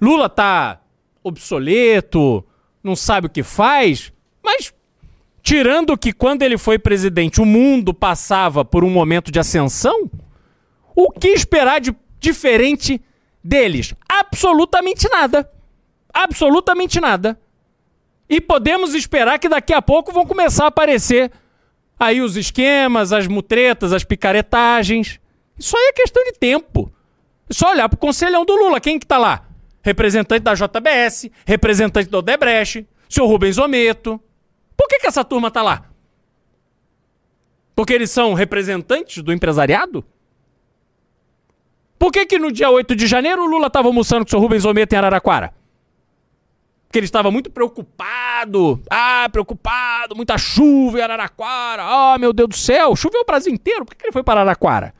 Lula tá obsoleto, não sabe o que faz, mas tirando que quando ele foi presidente o mundo passava por um momento de ascensão, o que esperar de diferente deles? Absolutamente nada. Absolutamente nada. E podemos esperar que daqui a pouco vão começar a aparecer aí os esquemas, as mutretas, as picaretagens. Isso aí é questão de tempo. É só olhar pro conselhão do Lula. Quem que tá lá? Representante da JBS, representante do Odebrecht, seu Rubens Ometo. Por que, que essa turma tá lá? Porque eles são representantes do empresariado? Por que, que no dia 8 de janeiro o Lula estava almoçando com o seu Rubens Ometo em Araraquara? Porque ele estava muito preocupado. Ah, preocupado, muita chuva em Araraquara. Ah, meu Deus do céu, choveu o Brasil inteiro. Por que ele foi para Araraquara?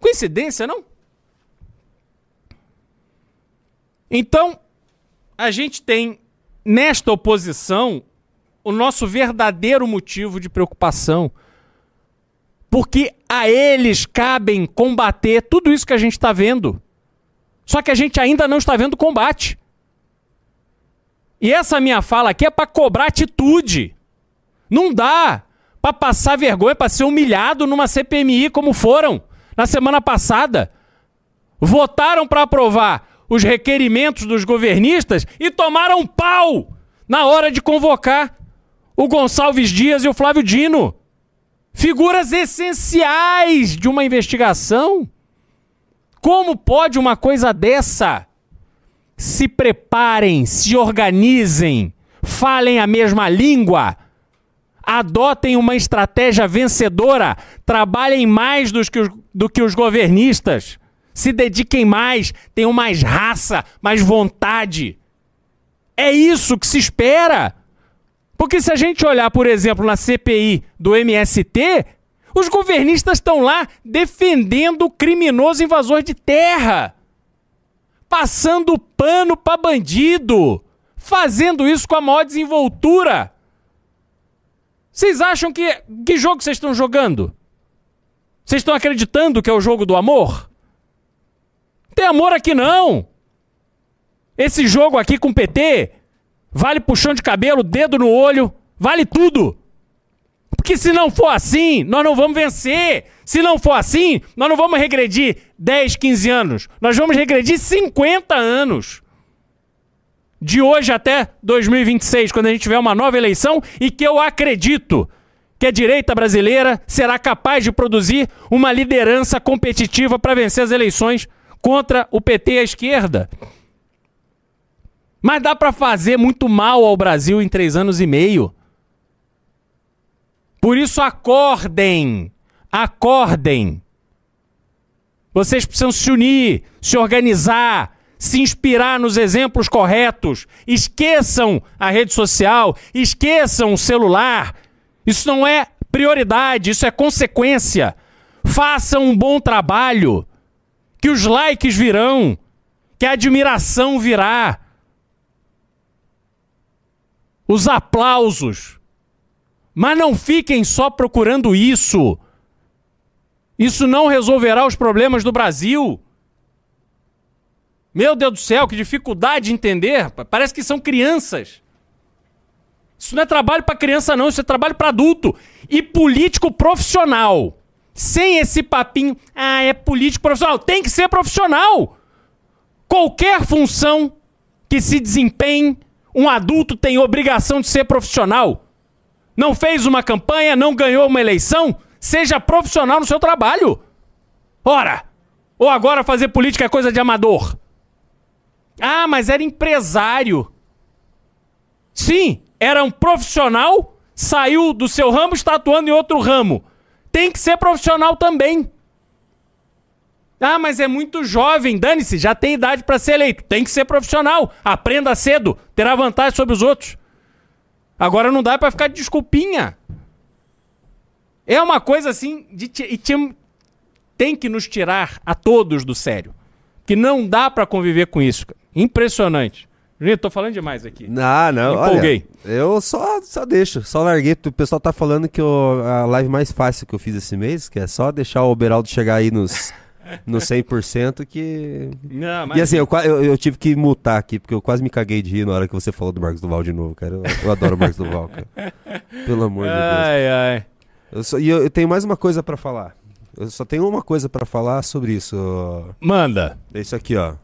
Coincidência, não? Então, a gente tem nesta oposição o nosso verdadeiro motivo de preocupação porque a eles cabem combater tudo isso que a gente está vendo. Só que a gente ainda não está vendo combate. E essa minha fala aqui é para cobrar atitude. Não dá para passar vergonha, para ser humilhado numa CPMI como foram na semana passada. Votaram para aprovar os requerimentos dos governistas e tomaram pau na hora de convocar o Gonçalves Dias e o Flávio Dino figuras essenciais de uma investigação. Como pode uma coisa dessa? Se preparem, se organizem, falem a mesma língua, adotem uma estratégia vencedora, trabalhem mais do que os, do que os governistas, se dediquem mais, tenham mais raça, mais vontade. É isso que se espera. Porque se a gente olhar, por exemplo, na CPI do MST, os governistas estão lá defendendo o criminoso invasor de terra, passando pano para bandido, fazendo isso com a maior desenvoltura. Vocês acham que que jogo vocês estão jogando? Vocês estão acreditando que é o jogo do amor? Tem amor aqui não. Esse jogo aqui com PT vale puxão de cabelo, dedo no olho, vale tudo. Porque se não for assim, nós não vamos vencer. Se não for assim, nós não vamos regredir 10, 15 anos. Nós vamos regredir 50 anos. De hoje até 2026, quando a gente tiver uma nova eleição e que eu acredito que a direita brasileira será capaz de produzir uma liderança competitiva para vencer as eleições contra o PT e a esquerda. Mas dá para fazer muito mal ao Brasil em três anos e meio. Por isso, acordem. Acordem. Vocês precisam se unir, se organizar, se inspirar nos exemplos corretos. Esqueçam a rede social, esqueçam o celular. Isso não é prioridade, isso é consequência. Façam um bom trabalho, que os likes virão, que a admiração virá os aplausos. Mas não fiquem só procurando isso. Isso não resolverá os problemas do Brasil. Meu Deus do céu, que dificuldade de entender. Parece que são crianças. Isso não é trabalho para criança, não. Isso é trabalho para adulto. E político profissional. Sem esse papinho, ah, é político profissional. Tem que ser profissional. Qualquer função que se desempenhe um adulto tem obrigação de ser profissional. Não fez uma campanha, não ganhou uma eleição? Seja profissional no seu trabalho. Ora! Ou agora fazer política é coisa de amador? Ah, mas era empresário. Sim, era um profissional, saiu do seu ramo, está atuando em outro ramo. Tem que ser profissional também. Ah, mas é muito jovem, dane-se, já tem idade para ser eleito. Tem que ser profissional. Aprenda cedo, terá vantagem sobre os outros. Agora não dá para ficar de desculpinha. É uma coisa assim de e tem que nos tirar a todos do sério. Que não dá para conviver com isso. Impressionante. Gente, tô falando demais aqui. Não, não. Empolguei. Olha, eu só, só deixo, só larguei. O pessoal tá falando que eu, a live mais fácil que eu fiz esse mês, que é só deixar o Beraldo chegar aí nos, nos 100% que... Não, mas... E assim, eu, eu, eu, tive que mutar aqui, porque eu quase me caguei de rir na hora que você falou do Marcos Duval de novo, cara. Eu, eu adoro o Marcos Duval, cara. Pelo amor de Deus. Ai, ai. Eu só, e eu, eu tenho mais uma coisa para falar. Eu só tenho uma coisa para falar sobre isso. Manda. É isso aqui, ó.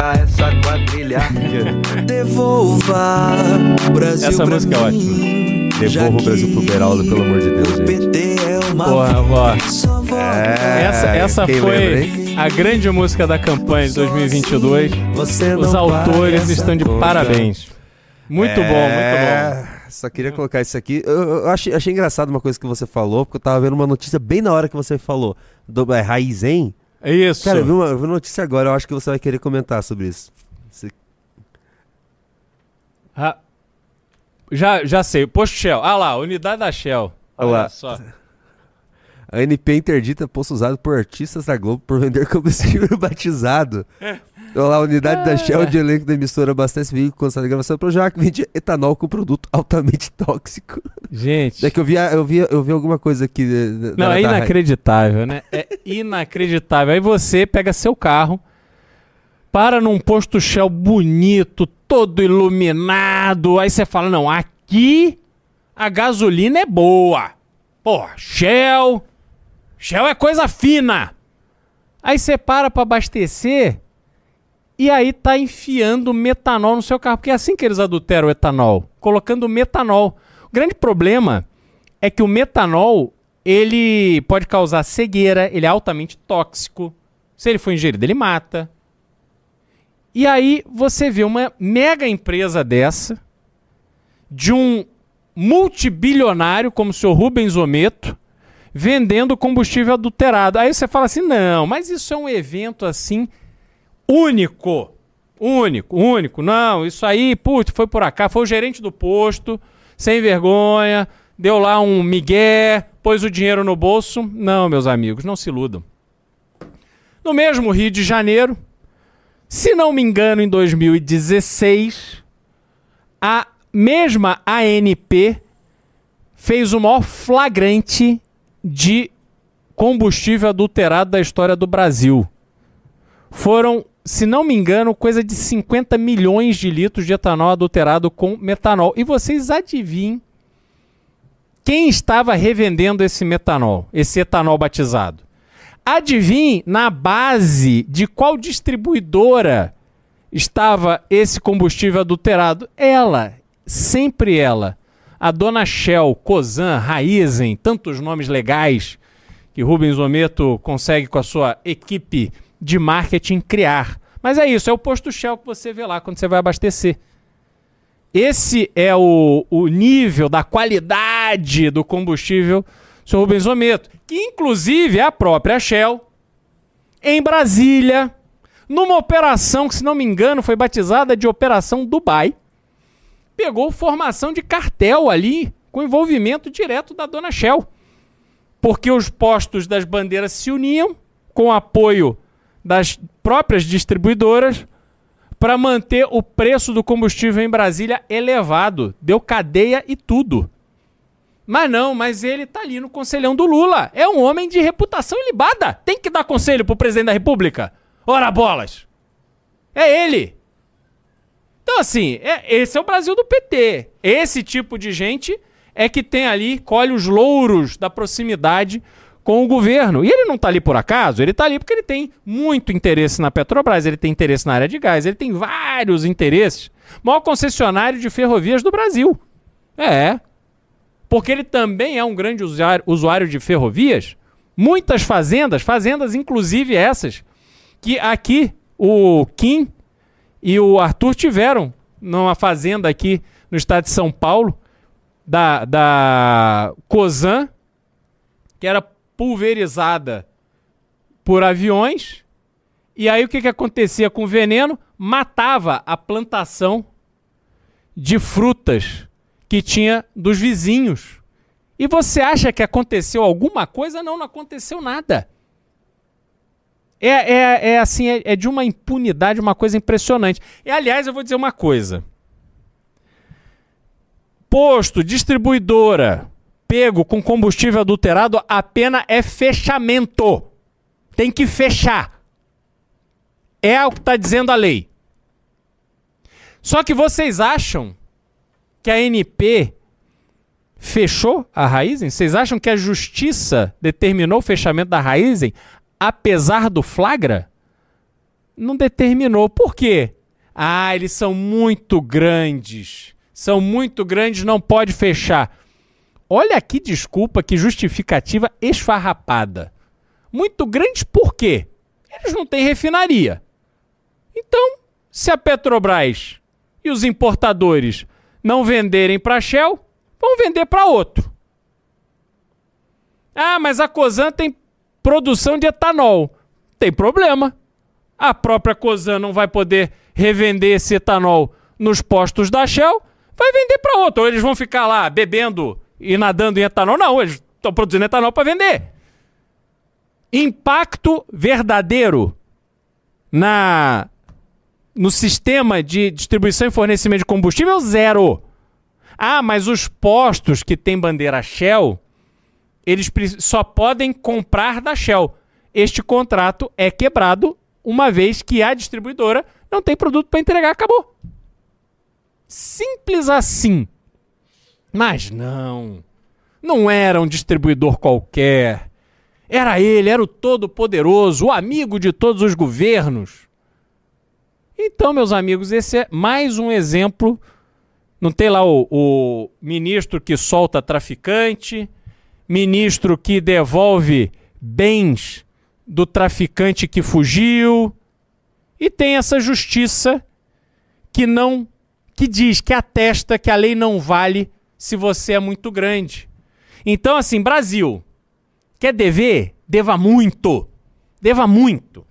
Essa quadrilha Devolva Brasil Essa música é ótima. Devolva o Brasil pro Beraldo, pelo amor de Deus, gente. é Porra, ó. É, Essa, essa quem foi lembra, a grande música da campanha de 2022. Você Os autores estão de essa conta. parabéns. Muito bom, muito bom. É, Só queria colocar isso aqui. Eu, eu achei, achei engraçado uma coisa que você falou, porque eu tava vendo uma notícia bem na hora que você falou. Do é, Raizen. É Isso. Cara, eu vi, uma, eu vi uma notícia agora, eu acho que você vai querer comentar sobre isso. Você- Ah, já, já sei. Posto Shell. Ah lá, unidade da Shell. Olha Olha lá. só. A NP interdita posto usado por artistas da Globo por vender combustível batizado. Olha lá, a unidade da Shell de elenco da emissora abastece veículo com de gravação pro Jack vende etanol com produto altamente tóxico. Gente. É que eu vi, eu vi, eu vi alguma coisa aqui. eh, Não, da- é da- inacreditável, né? É inacreditável. Aí você pega seu carro, para num posto Shell bonito, todo iluminado. Aí você fala: não, aqui a gasolina é boa. Pô, Shell. Shell é coisa fina. Aí você para para abastecer e aí tá enfiando metanol no seu carro. Porque é assim que eles adulteram o etanol, colocando metanol. O grande problema é que o metanol ele pode causar cegueira, ele é altamente tóxico. Se ele for ingerido, ele mata. E aí você vê uma mega empresa dessa, de um multibilionário como o senhor Rubens Ometo, vendendo combustível adulterado. Aí você fala assim: não, mas isso é um evento assim único. Único, único. Não, isso aí, putz, foi por acá. Foi o gerente do posto, sem vergonha, deu lá um migué, pôs o dinheiro no bolso. Não, meus amigos, não se iludam. No mesmo Rio de Janeiro, se não me engano, em 2016, a mesma ANP fez o maior flagrante de combustível adulterado da história do Brasil. Foram, se não me engano, coisa de 50 milhões de litros de etanol adulterado com metanol. E vocês adivinhem quem estava revendendo esse metanol, esse etanol batizado? Adivinhe na base de qual distribuidora estava esse combustível adulterado? Ela, sempre ela. A dona Shell, Cosan, Raizen, tantos nomes legais que Rubens Ometo consegue com a sua equipe de marketing criar. Mas é isso, é o posto Shell que você vê lá quando você vai abastecer. Esse é o, o nível da qualidade do combustível Sr. Rubens Ometo, que inclusive a própria Shell, em Brasília, numa operação que, se não me engano, foi batizada de Operação Dubai, pegou formação de cartel ali, com envolvimento direto da dona Shell. Porque os postos das bandeiras se uniam com apoio das próprias distribuidoras para manter o preço do combustível em Brasília elevado. Deu cadeia e tudo. Mas não, mas ele tá ali no conselhão do Lula. É um homem de reputação ilibada. Tem que dar conselho pro presidente da República. Ora bolas. É ele. Então, assim, é- esse é o Brasil do PT. Esse tipo de gente é que tem ali, colhe os louros da proximidade com o governo. E ele não tá ali por acaso, ele tá ali porque ele tem muito interesse na Petrobras, ele tem interesse na área de gás, ele tem vários interesses. Maior concessionário de ferrovias do Brasil. É. Porque ele também é um grande usuário, de ferrovias, Muitas fazendas, fazendas inclusive essas, que aqui o Kim e o Arthur tiveram numa fazenda aqui no estado de São Paulo, da, da Cosan, que era pulverizada por aviões. E aí o que, que acontecia com o veneno? Matava a plantação de frutas que tinha dos vizinhos. E você acha que aconteceu alguma coisa? Não, não aconteceu nada. É, é, é assim, é, é de uma impunidade, uma coisa impressionante. E aliás, eu vou dizer uma coisa. Posto, distribuidora, pego com combustível adulterado, a pena é fechamento. Tem que fechar. É o que está dizendo a lei. Só que vocês acham que a NP fechou a Raizen? Vocês acham que a justiça determinou o fechamento da Raizen apesar do flagra? Não determinou. Por quê? Ah, eles são muito grandes. São muito grandes, não pode fechar. Olha que desculpa, que justificativa esfarrapada. Muito grandes por quê? Eles não têm refinaria. Então, se a Petrobras e os importadores não venderem para Shell, vão vender para outro. Ah, mas a Cosan tem produção de etanol. Tem problema. A própria Cosan não vai poder revender esse etanol nos postos da Shell, vai vender para outro. Ou eles vão ficar lá bebendo e nadando em etanol. Não, eles estão produzindo etanol para vender. Impacto verdadeiro na no sistema de distribuição e fornecimento de combustível zero. Ah, mas os postos que têm bandeira Shell, eles só podem comprar da Shell. Este contrato é quebrado uma vez que a distribuidora não tem produto para entregar, acabou. Simples assim. Mas não. Não era um distribuidor qualquer. Era ele, era o todo-poderoso, o amigo de todos os governos. Então, meus amigos, esse é mais um exemplo. Não tem lá o, o ministro que solta traficante, ministro que devolve bens do traficante que fugiu. E tem essa justiça que não que diz, que atesta que a lei não vale se você é muito grande. Então, assim, Brasil, quer dever? Deva muito. Deva muito.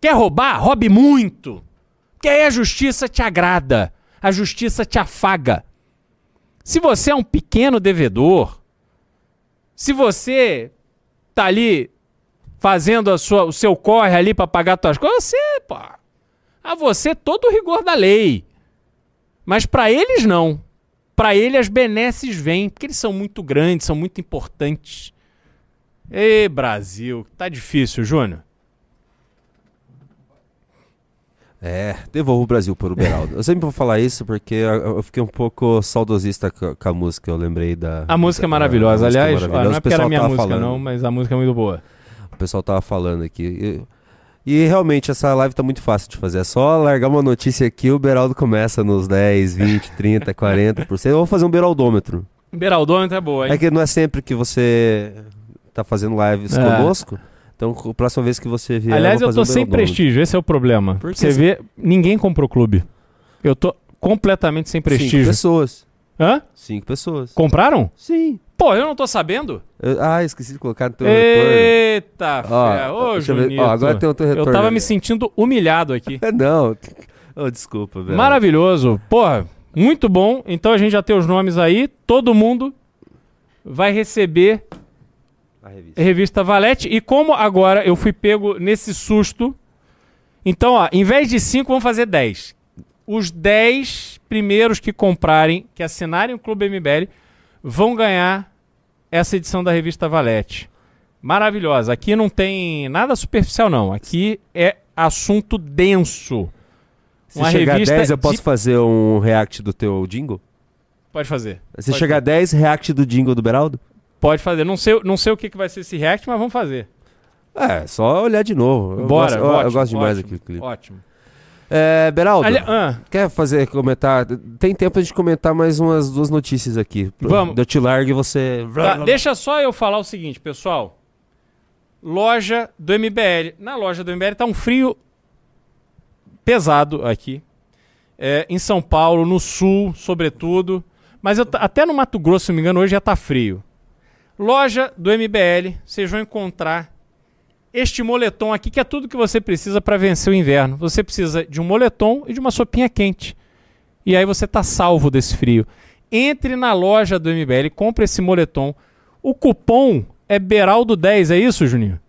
Quer roubar? Roube muito. Porque aí a justiça te agrada. A justiça te afaga. Se você é um pequeno devedor, se você tá ali fazendo a sua, o seu corre ali para pagar suas coisas, você, a você todo o rigor da lei. Mas para eles não. Para eles as benesses vêm, porque eles são muito grandes, são muito importantes. Ê, Brasil, tá difícil, Júnior. É, devolvo o Brasil para o Beraldo. Eu sempre vou falar isso porque eu fiquei um pouco saudosista com a, música. Eu lembrei da. A música é maravilhosa. música é Aliás, maravilhosa. não é O porque era minha música, falando. não, mas a música é muito boa. O pessoal tava falando aqui. E, e realmente essa live tá muito fácil de fazer. É só largar uma notícia aqui, o Beraldo começa nos 10, 20, 30, 40%. Eu vou fazer um Beraldômetro. Beraldômetro é boa, hein? É que não é sempre que você tá fazendo lives É. conosco. Então, a próxima vez que você vier. Aliás, eu vou tô sem prestígio, esse é o problema. Por Você vê, ninguém comprou clube. Eu tô completamente sem Cinco prestígio. pessoas. Hã? Cinco pessoas. Compraram? Sim. Pô, eu não tô sabendo. Eu- ah, esqueci de colocar no teu retorno. Eita, Ó, fé. Ô, deixa eu. Junito. Ó, agora tem o teu retorno. Eu tava me sentindo humilhado aqui. Não. Oh, desculpa, velho. Maravilhoso. Porra, muito bom. Então a gente já tem os nomes aí. Todo mundo vai receber revista. revista Valete. E como agora eu fui pego nesse susto, então, ó, em vez de 5, vamos fazer 10. Os 10 primeiros que comprarem, que assinarem o Clube MBL, vão ganhar essa edição da revista Valete. Maravilhosa. Aqui não tem nada superficial, não. Aqui é assunto denso. Se Uma chegar a revista 10, eu de- posso fazer um react do teu jingle? Pode fazer. Se Pode chegar a 10, react do jingle do Beraldo? Pode fazer. Não sei, não sei o que, que vai ser esse react, mas vamos fazer. É, só olhar de novo. Eu Bora. gosto, ótimo, eu gosto demais ótimo, aqui do clipe. Ótimo. É, Beraldo, Ali- ah, quer fazer, comentar? Tem tempo a gente comentar mais umas duas notícias aqui. Vamos. Eu te largo e você... tá, deixa só eu falar o seguinte, pessoal. Loja do MBL. Na loja do MBL tá um frio pesado aqui. É, em São Paulo, no sul, sobretudo. Mas eu até no Mato Grosso, se não me engano, hoje já tá frio. Loja do MBL, vocês vão encontrar este moletom aqui, que é tudo que você precisa para vencer o inverno. Você precisa de um moletom e de uma sopinha quente. E aí você tá salvo desse frio. Entre na loja do MBL, compre esse moletom. O cupom é Beraldo10, é isso, Juninho?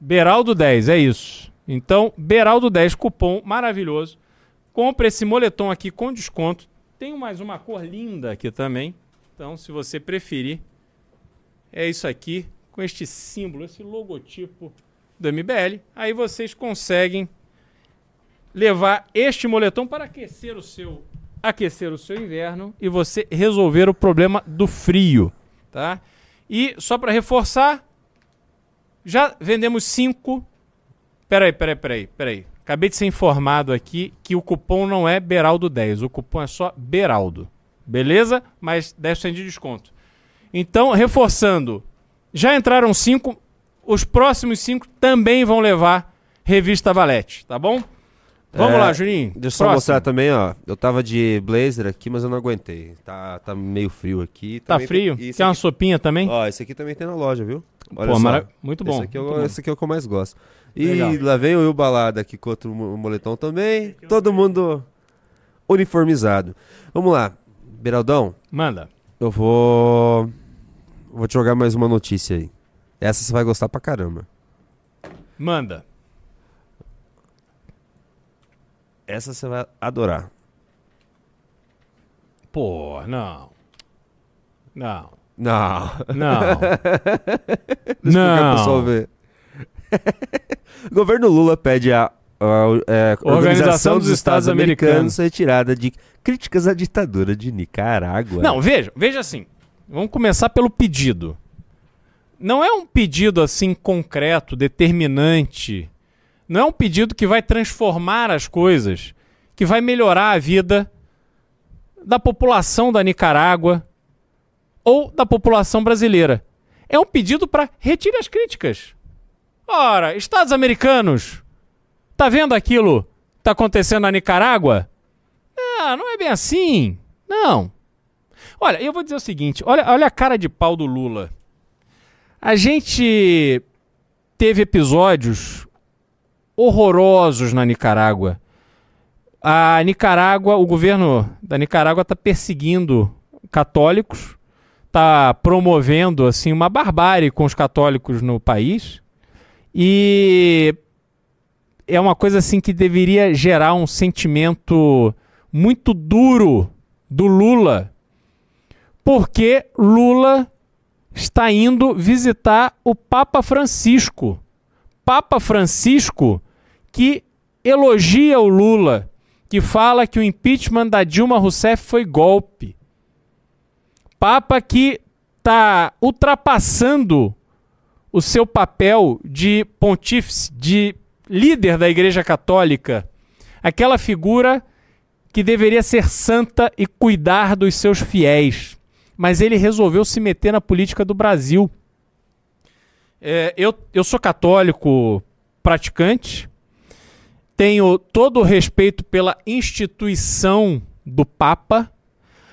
Beraldo10, é isso. Então, Beraldo10, cupom maravilhoso. Compre esse moletom aqui com desconto. Tem mais uma cor linda aqui também. Então, se você preferir, é isso aqui, com este símbolo, esse logotipo do MBL. Aí vocês conseguem levar este moletom para aquecer o seu aquecer o seu inverno e você resolver o problema do frio, tá? E só para reforçar, já vendemos cinco. Peraí, peraí, peraí, peraí. Acabei de ser informado aqui que o cupom não é Beraldo 10, o cupom é só Beraldo. Beleza? Mas 10% de desconto. Então, reforçando, já entraram cinco, os próximos cinco também vão levar revista Valete, tá bom? Vamos É, lá, Juninho. Deixa eu só Próximo. mostrar também, ó. Eu tava de blazer aqui, mas eu não aguentei. Tá, tá meio frio aqui. Tá Também frio? Tem, Quer uma aqui, sopinha também? ó, esse aqui também tem na loja, viu? Olha Pô, só. mara- muito bom. Esse aqui, é muito o, bom. esse aqui é o que eu mais gosto. E Legal. lá vem o Will Balada aqui com outro mo- moletom também. Todo mundo uniformizado. Vamos lá. Beraldão, Manda. eu vou. Vou te jogar mais uma notícia aí. Essa você vai gostar pra caramba. Manda. Essa você vai adorar. Pô, não. Não. Não. Não. Deixa o pessoal não. ver. Governo Lula pede a, a- é, Organização dos Estados Americanos retirada de críticas à ditadura de Nicarágua. Não, veja, veja assim. Vamos começar pelo pedido. Não é um pedido assim concreto, determinante. Não é um pedido que vai transformar as coisas, que vai melhorar a vida da população da Nicarágua ou da população brasileira. É um pedido para retire as críticas. Ora, Estados americanos, tá vendo aquilo que tá acontecendo na Nicarágua? Ah, não é bem assim. Não. Olha, eu vou dizer o seguinte: olha, olha a cara de pau do Lula. A gente teve episódios horrorosos na Nicarágua. A Nicarágua, o governo da Nicarágua está perseguindo católicos, está promovendo assim uma barbárie com os católicos no país e é uma coisa assim que deveria gerar um sentimento muito duro do Lula, porque Lula está indo visitar o Papa Francisco. Papa Francisco que elogia o Lula, que fala que o impeachment da Dilma Rousseff foi golpe. Papa que está ultrapassando o seu papel de pontífice, de líder da Igreja Católica, aquela figura que deveria ser santa e cuidar dos seus fiéis. Mas ele resolveu se meter na política do Brasil. É, eu, eu sou católico praticante, tenho todo o respeito pela instituição do Papa,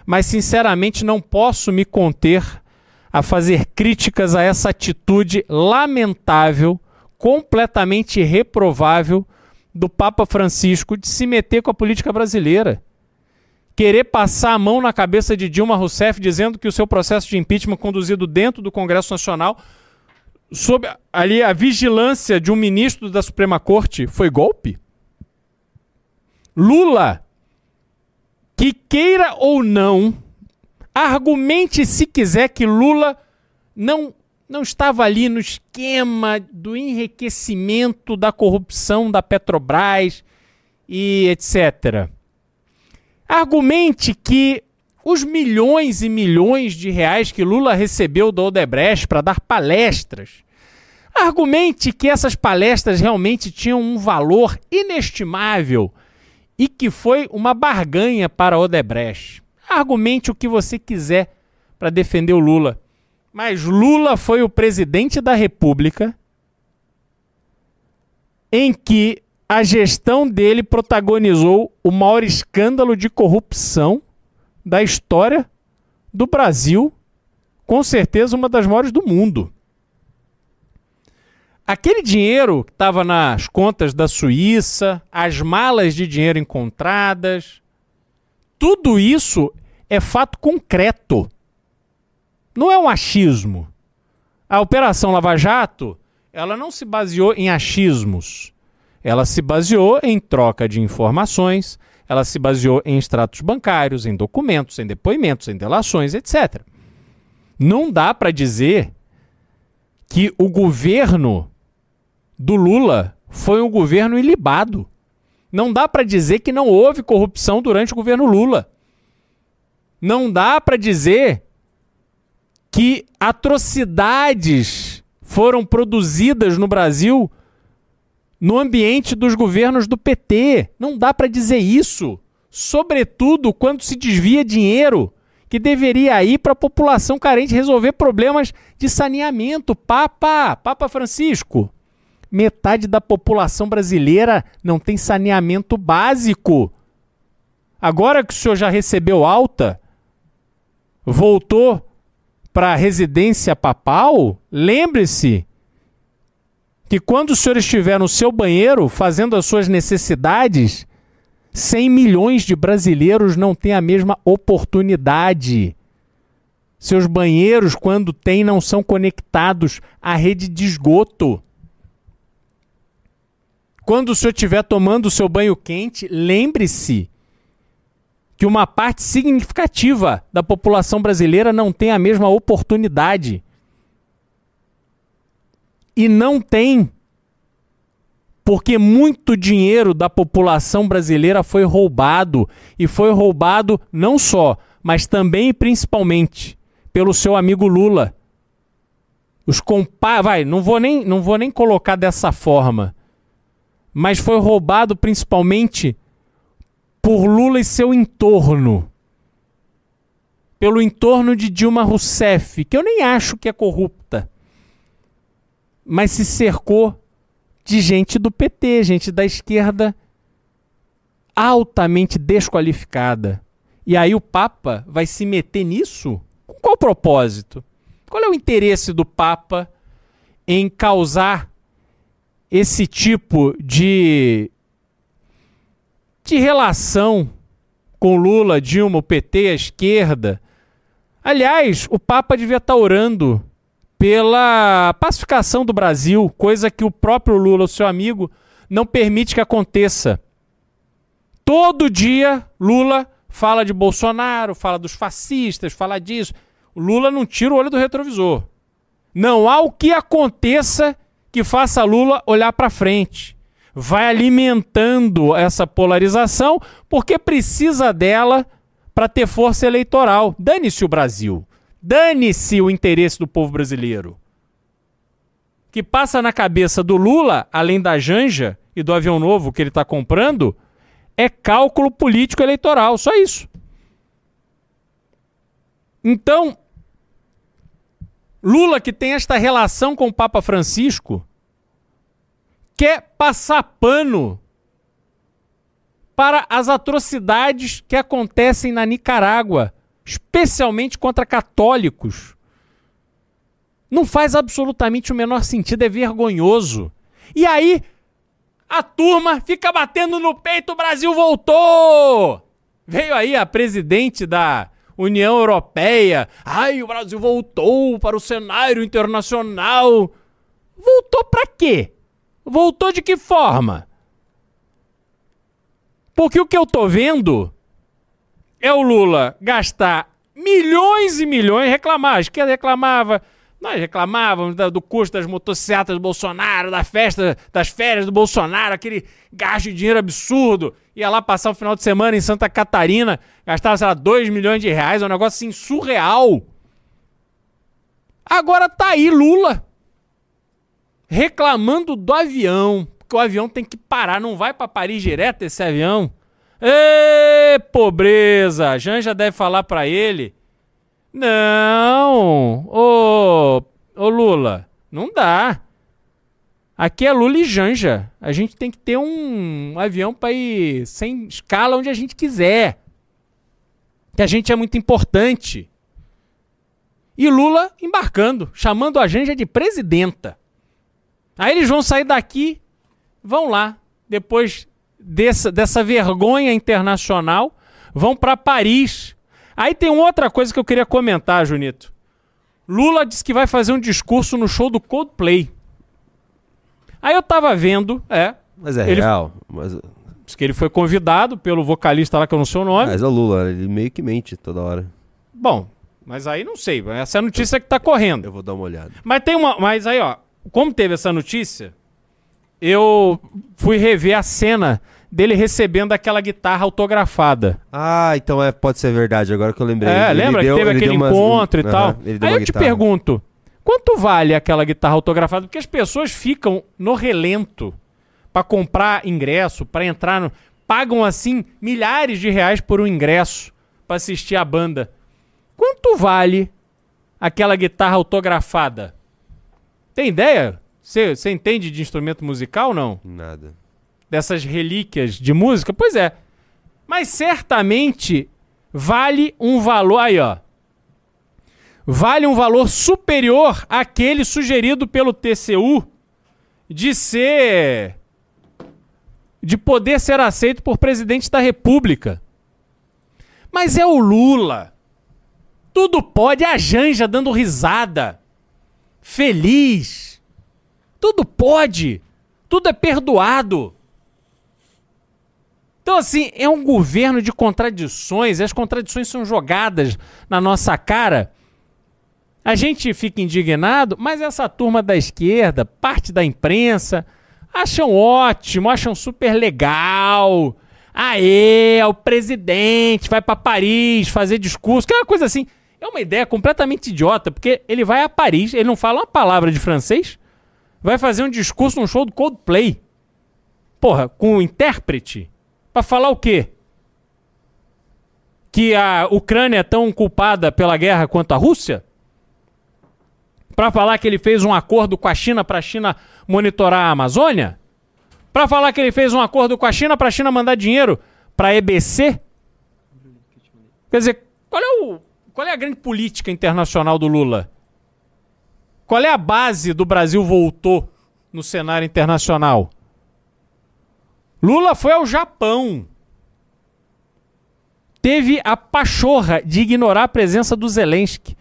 mas sinceramente não posso me conter a fazer críticas a essa atitude lamentável, completamente reprovável do Papa Francisco de se meter com a política brasileira. Querer passar a mão na cabeça de Dilma Rousseff dizendo que o seu processo de impeachment conduzido dentro do Congresso Nacional, sob ali a vigilância de um ministro da Suprema Corte, foi golpe? Lula, que queira ou não, argumente se quiser que Lula não não estava ali no esquema do enriquecimento da corrupção da Petrobras e etc. Argumente que os milhões e milhões de reais que Lula recebeu da Odebrecht para dar palestras, Argumente que essas palestras realmente tinham um valor inestimável e que foi uma barganha para Odebrecht. Argumente o que você quiser para defender o Lula. Mas Lula foi o presidente da República em que a gestão dele protagonizou o maior escândalo de corrupção da história do Brasil, com certeza uma das maiores do mundo. Aquele dinheiro que estava nas contas da Suíça, as malas de dinheiro encontradas, tudo isso é fato concreto. Não é um achismo. A Operação Lava Jato, ela não se baseou em achismos. Ela se baseou em troca de informações, ela se baseou em extratos bancários, em documentos, em depoimentos, em delações, etc. Não dá para dizer que o governo do Lula foi um governo ilibado. Não dá para dizer que não houve corrupção durante o governo Lula. Não dá para dizer que atrocidades foram produzidas no Brasil no ambiente dos governos do PT. Não dá para dizer isso. Sobretudo quando se desvia dinheiro que deveria ir para a população carente resolver problemas de saneamento. Papa, Papa Francisco, metade da população brasileira não tem saneamento básico. Agora que o senhor já recebeu alta, voltou para a residência papal, lembre-se que quando o senhor estiver no seu banheiro fazendo as suas necessidades, 100 milhões de brasileiros não têm a mesma oportunidade. Seus banheiros, quando têm, não são conectados à rede de esgoto. Quando o senhor estiver tomando o seu banho quente, lembre-se que uma parte significativa da população brasileira não tem a mesma oportunidade. E não tem porque muito dinheiro da população brasileira foi roubado e foi roubado não só, mas também e principalmente pelo seu amigo Lula. Os compa vai, não vou nem não vou nem colocar dessa forma. Mas foi roubado principalmente por Lula e seu entorno. Pelo entorno de Dilma Rousseff, que eu nem acho que é corrupta. Mas se cercou de gente do PT, gente da esquerda altamente desqualificada. E aí o Papa vai se meter nisso? Com qual propósito? Qual é o interesse do Papa em causar esse tipo de de relação com Lula, Dilma, o PT, a esquerda. Aliás, o Papa devia estar orando pela pacificação do Brasil, coisa que o próprio Lula, o seu amigo, não permite que aconteça. Todo dia, Lula fala de Bolsonaro, fala dos fascistas, fala disso. Lula não tira o olho do retrovisor. Não há o que aconteça que faça Lula olhar para frente vai alimentando essa polarização porque precisa dela para ter força eleitoral. Dane-se o Brasil. Dane-se o interesse do povo brasileiro. Que passa na cabeça do Lula, além da Janja e do avião novo que ele está comprando, é cálculo político eleitoral. Só isso. Então, Lula, que tem esta relação com o Papa Francisco, quer passar pano para as atrocidades que acontecem na Nicarágua, especialmente contra católicos. Não faz absolutamente o menor sentido, é vergonhoso. E aí, a turma fica batendo no peito, o Brasil voltou! Veio aí a presidente da União Europeia. Ai, o Brasil voltou para o cenário internacional. Voltou para quê? Voltou de que forma? Porque o que eu tô vendo é o Lula gastar milhões e milhões, reclamar. A esquerda reclamava, nós reclamávamos do custo das motocicletas do Bolsonaro, da festa, das férias do Bolsonaro, aquele gasto de dinheiro absurdo. Ia lá passar o final de semana em Santa Catarina, gastava, sei lá, 2 milhões de reais, é um negócio assim surreal. Agora tá aí Lula reclamando do avião, que o avião tem que parar, não vai pra Paris direto esse avião. Ê, pobreza! A Janja deve falar pra ele. Não, ô, ô Lula, não dá. Aqui é Lula e Janja. A gente tem que ter um avião pra ir sem escala onde a gente quiser. Que a gente é muito importante. E Lula embarcando, chamando a Janja de presidenta. Aí eles vão sair daqui, vão lá, depois dessa, dessa vergonha internacional, vão para Paris. Aí tem outra coisa que eu queria comentar, Junito. Lula disse que vai fazer um discurso no show do Coldplay. Aí eu tava vendo, é, Mas é Ele- real. Mas, diz que ele foi convidado pelo vocalista lá que eu não sei o nome. mas é o Lula, ele meio que mente toda hora. Bom, mas aí não sei, essa é a notícia que tá correndo. Eu vou dar uma olhada. Mas tem uma. Mas aí, ó, como teve essa notícia, eu fui rever a cena dele recebendo aquela guitarra autografada. Ah, então é, pode ser verdade, agora que eu lembrei. É, Ele lembra deu- que teve ele aquele umas- encontro e tal? Aí eu te guitarra. pergunto: quanto vale aquela guitarra autografada? Porque as pessoas ficam no relento pra comprar ingresso, pra entrar no. Pagam assim milhares de reais por um ingresso pra assistir a banda. Quanto vale aquela guitarra autografada? Tem ideia? Você entende de instrumento musical ou não? Nada. dessas relíquias de música? Pois é. Mas certamente vale um valor aí, ó. Vale um valor superior àquele sugerido pelo TCU de ser de poder ser aceito por presidente da República. Mas é o Lula. Tudo pode, é a Janja dando risada. Feliz. Tudo pode. Tudo é perdoado. Então, assim, é um governo de contradições, e as contradições são jogadas na nossa cara. A gente fica indignado, mas essa turma da esquerda, parte da imprensa, acham ótimo, acham super legal. Aê, é o presidente, vai pra Paris fazer discurso, que é uma coisa assim. É uma ideia completamente idiota, porque ele vai a Paris, ele não fala uma palavra de francês, vai fazer um discurso num show do Coldplay. Porra, com o intérprete. Pra falar o quê? Que a Ucrânia é tão culpada pela guerra quanto a Rússia? Pra falar que ele fez um acordo com a China pra China monitorar a Amazônia? Pra falar que ele fez um acordo com a China pra China mandar dinheiro pra EBC? Quer dizer, qual é, o, qual é a grande política internacional do Lula? Qual é a base do Brasil voltou no cenário internacional? Lula foi ao Japão. Teve a pachorra de ignorar a presença do Zelensky,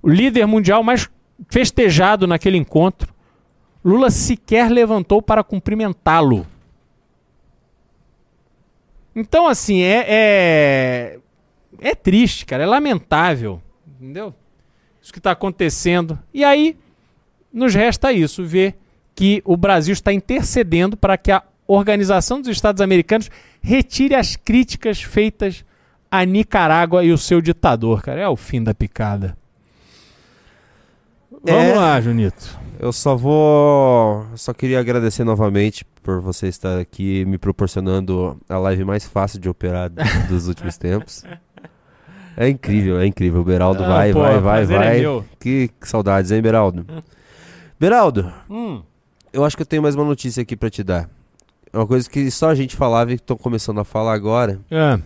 o líder mundial mais festejado naquele encontro. Lula sequer levantou para cumprimentá-lo. Então, assim, é, é. É triste, cara. É lamentável. Entendeu? Isso que está acontecendo. E aí, nos resta isso: ver que o Brasil está intercedendo para que a Organização dos Estados Americanos retire as críticas feitas a Nicarágua e o seu ditador, cara. É o fim da picada. Vamos É. lá, Junito. Eu só vou. Só queria agradecer novamente por você estar aqui me proporcionando a live mais fácil de operar dos últimos tempos. É incrível, é incrível. O Beraldo Ah, vai, pô, vai, vai, é vai. meu. que, que saudades, hein, Beraldo? Beraldo, Hum. eu acho que eu tenho mais uma notícia aqui pra te dar. É uma coisa que só a gente falava e estão começando a falar agora. É.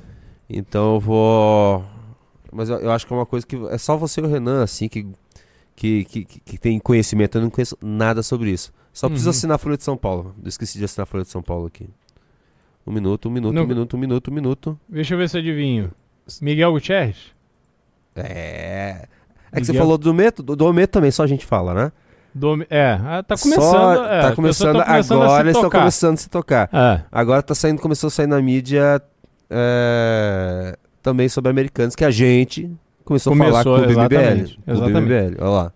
Então eu vou. Mas eu, eu acho que é uma coisa que é só você e o Renan, assim, que, que, que, que- tem conhecimento. Eu não conheço nada sobre isso. Só preciso Uhum. assinar a Folha de São Paulo. Eu esqueci de assinar a Folha de São Paulo aqui. Um minuto, um minuto, Não- um minuto, um minuto, um minuto. Deixa eu ver se eu adivinho. Miguel Gutierrez? É. É que você Miguel. falou do método, do método também só a gente fala, né? Dome- É, ah, tá começando. Só, é, tá as pessoas começando, tão começando a agora eles estão começando a se tocar. É. Agora tá saindo, começou a sair na mídia é, também sobre americanos, que a gente começou, a falar Começou, Clube MBL. exatamente, Clube exatamente. MBL, olha lá.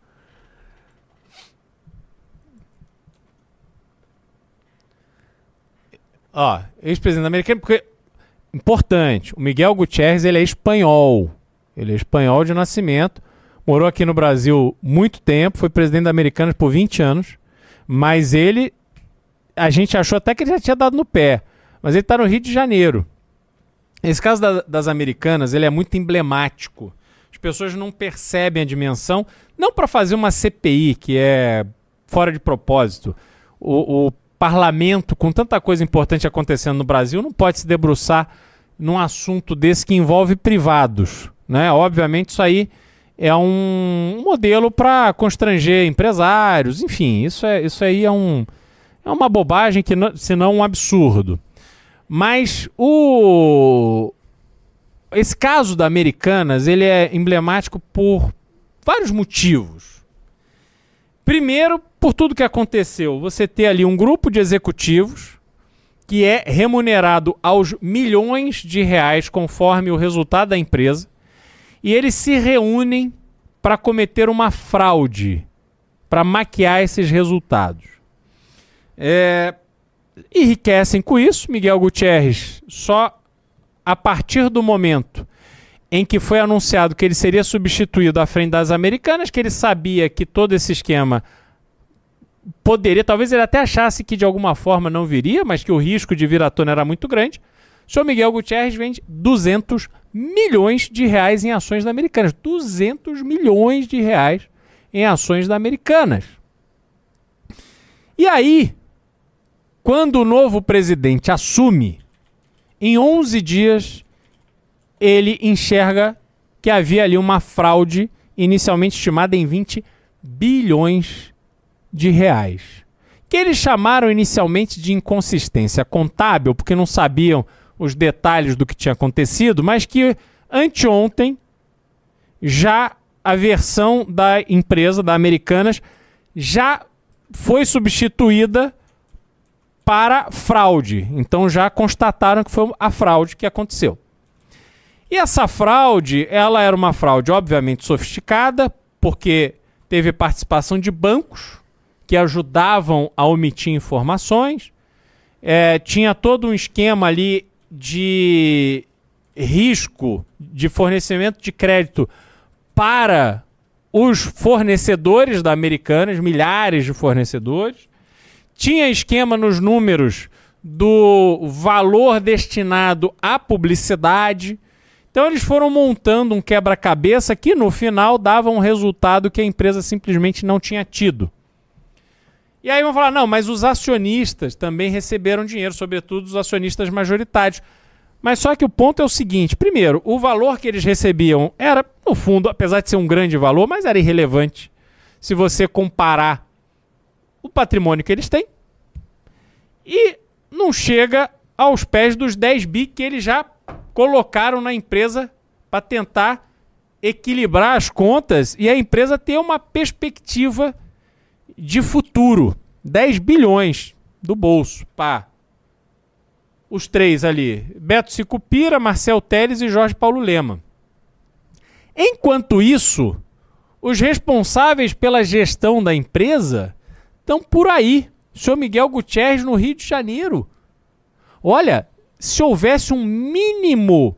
Ó, ex-presidente americano, porque. Importante, o Miguel Gutierrez ele é espanhol. Ele é espanhol de nascimento. Morou aqui no Brasil muito tempo, foi presidente da Americanas por 20 anos. Mas ele, a gente achou até que ele já tinha dado no pé. Mas ele está no Rio de Janeiro. Esse caso da- das americanas, ele é muito emblemático. As pessoas não percebem a dimensão, não para fazer uma CPI, que é fora de propósito. O, o parlamento, com tanta coisa importante acontecendo no Brasil, não pode se debruçar num assunto desse que envolve privados. Né? Obviamente, isso aí é um modelo para constranger empresários, enfim, isso, é, isso aí é, um, é uma bobagem, que não, se não um absurdo. Mas o esse caso da Americanas ele é emblemático por vários motivos. Primeiro, por tudo que aconteceu, você ter ali um grupo de executivos que é remunerado aos milhões de reais conforme o resultado da empresa e eles se reúnem para cometer uma fraude, para maquiar esses resultados. É, enriquecem com isso. Miguel Gutierrez, só a partir do momento em que foi anunciado que ele seria substituído à frente das americanas, que ele sabia que todo esse esquema poderia, talvez ele até achasse que de alguma forma não viria, mas que o risco de vir à tona era muito grande. O senhor Miguel Gutierrez vende 200 milhões de reais em ações da Americanas. 200 milhões de reais em ações da Americanas. E aí, quando o novo presidente assume, em 11 dias ele enxerga que havia ali uma fraude inicialmente estimada em 20 bilhões de reais. Que eles chamaram inicialmente de inconsistência contábil, porque não sabiam os detalhes do que tinha acontecido, mas que anteontem já a versão da empresa, da Americanas, já foi substituída para fraude. Então já constataram que foi a fraude que aconteceu. E essa fraude, ela era uma fraude obviamente sofisticada, porque teve participação de bancos que ajudavam a omitir informações. É, tinha todo um esquema ali de risco de fornecimento de crédito para os fornecedores da Americanas, milhares de fornecedores. Tinha esquema nos números do valor destinado à publicidade. Então eles foram montando um quebra-cabeça que no final dava um resultado que a empresa simplesmente não tinha tido. E aí vão falar, não, mas os acionistas também receberam dinheiro, sobretudo os acionistas majoritários. Mas só que o ponto é o seguinte: primeiro, o valor que eles recebiam era, no fundo, apesar de ser um grande valor, mas era irrelevante se você comparar o patrimônio que eles têm e não chega aos pés dos 10 bi que eles já colocaram na empresa para tentar equilibrar as contas e a empresa ter uma perspectiva de futuro. 10 bilhões do bolso, pá. Os três ali, Beto Sicupira, Marcel Teles e Jorge Paulo Lema. Enquanto isso, os responsáveis pela gestão da empresa estão por aí. Senhor Miguel Gutierrez no Rio de Janeiro. Olha, se houvesse um mínimo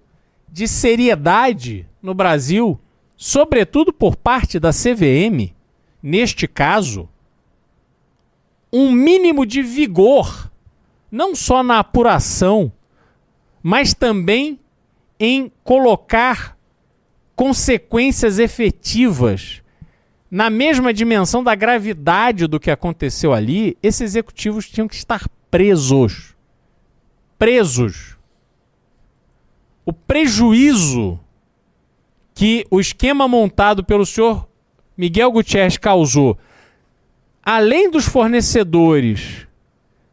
de seriedade no Brasil, sobretudo por parte da CVM, neste caso, um mínimo de vigor, não só na apuração, mas também em colocar consequências efetivas na mesma dimensão da gravidade do que aconteceu ali, esses executivos tinham que estar presos. Presos. O prejuízo que o esquema montado pelo senhor Miguel Gutierrez causou, além dos fornecedores,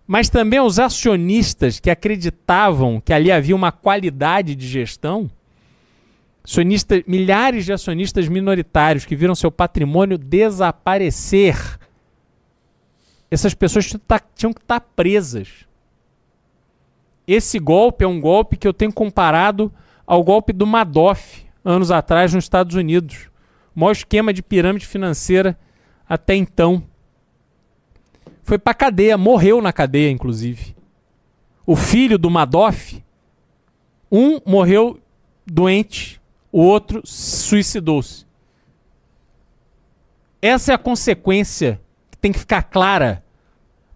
mas também aos acionistas que acreditavam que ali havia uma qualidade de gestão, acionistas, milhares de acionistas minoritários que viram seu patrimônio desaparecer. Essas pessoas tinham que tá- tinham que estar presas. Esse golpe é um golpe que eu tenho comparado ao golpe do Madoff, anos atrás, nos Estados Unidos. O maior esquema de pirâmide financeira até então. Foi pra cadeia, morreu na cadeia, inclusive. O filho do Madoff, um morreu doente, o outro suicidou-se. Essa é a consequência que tem que ficar clara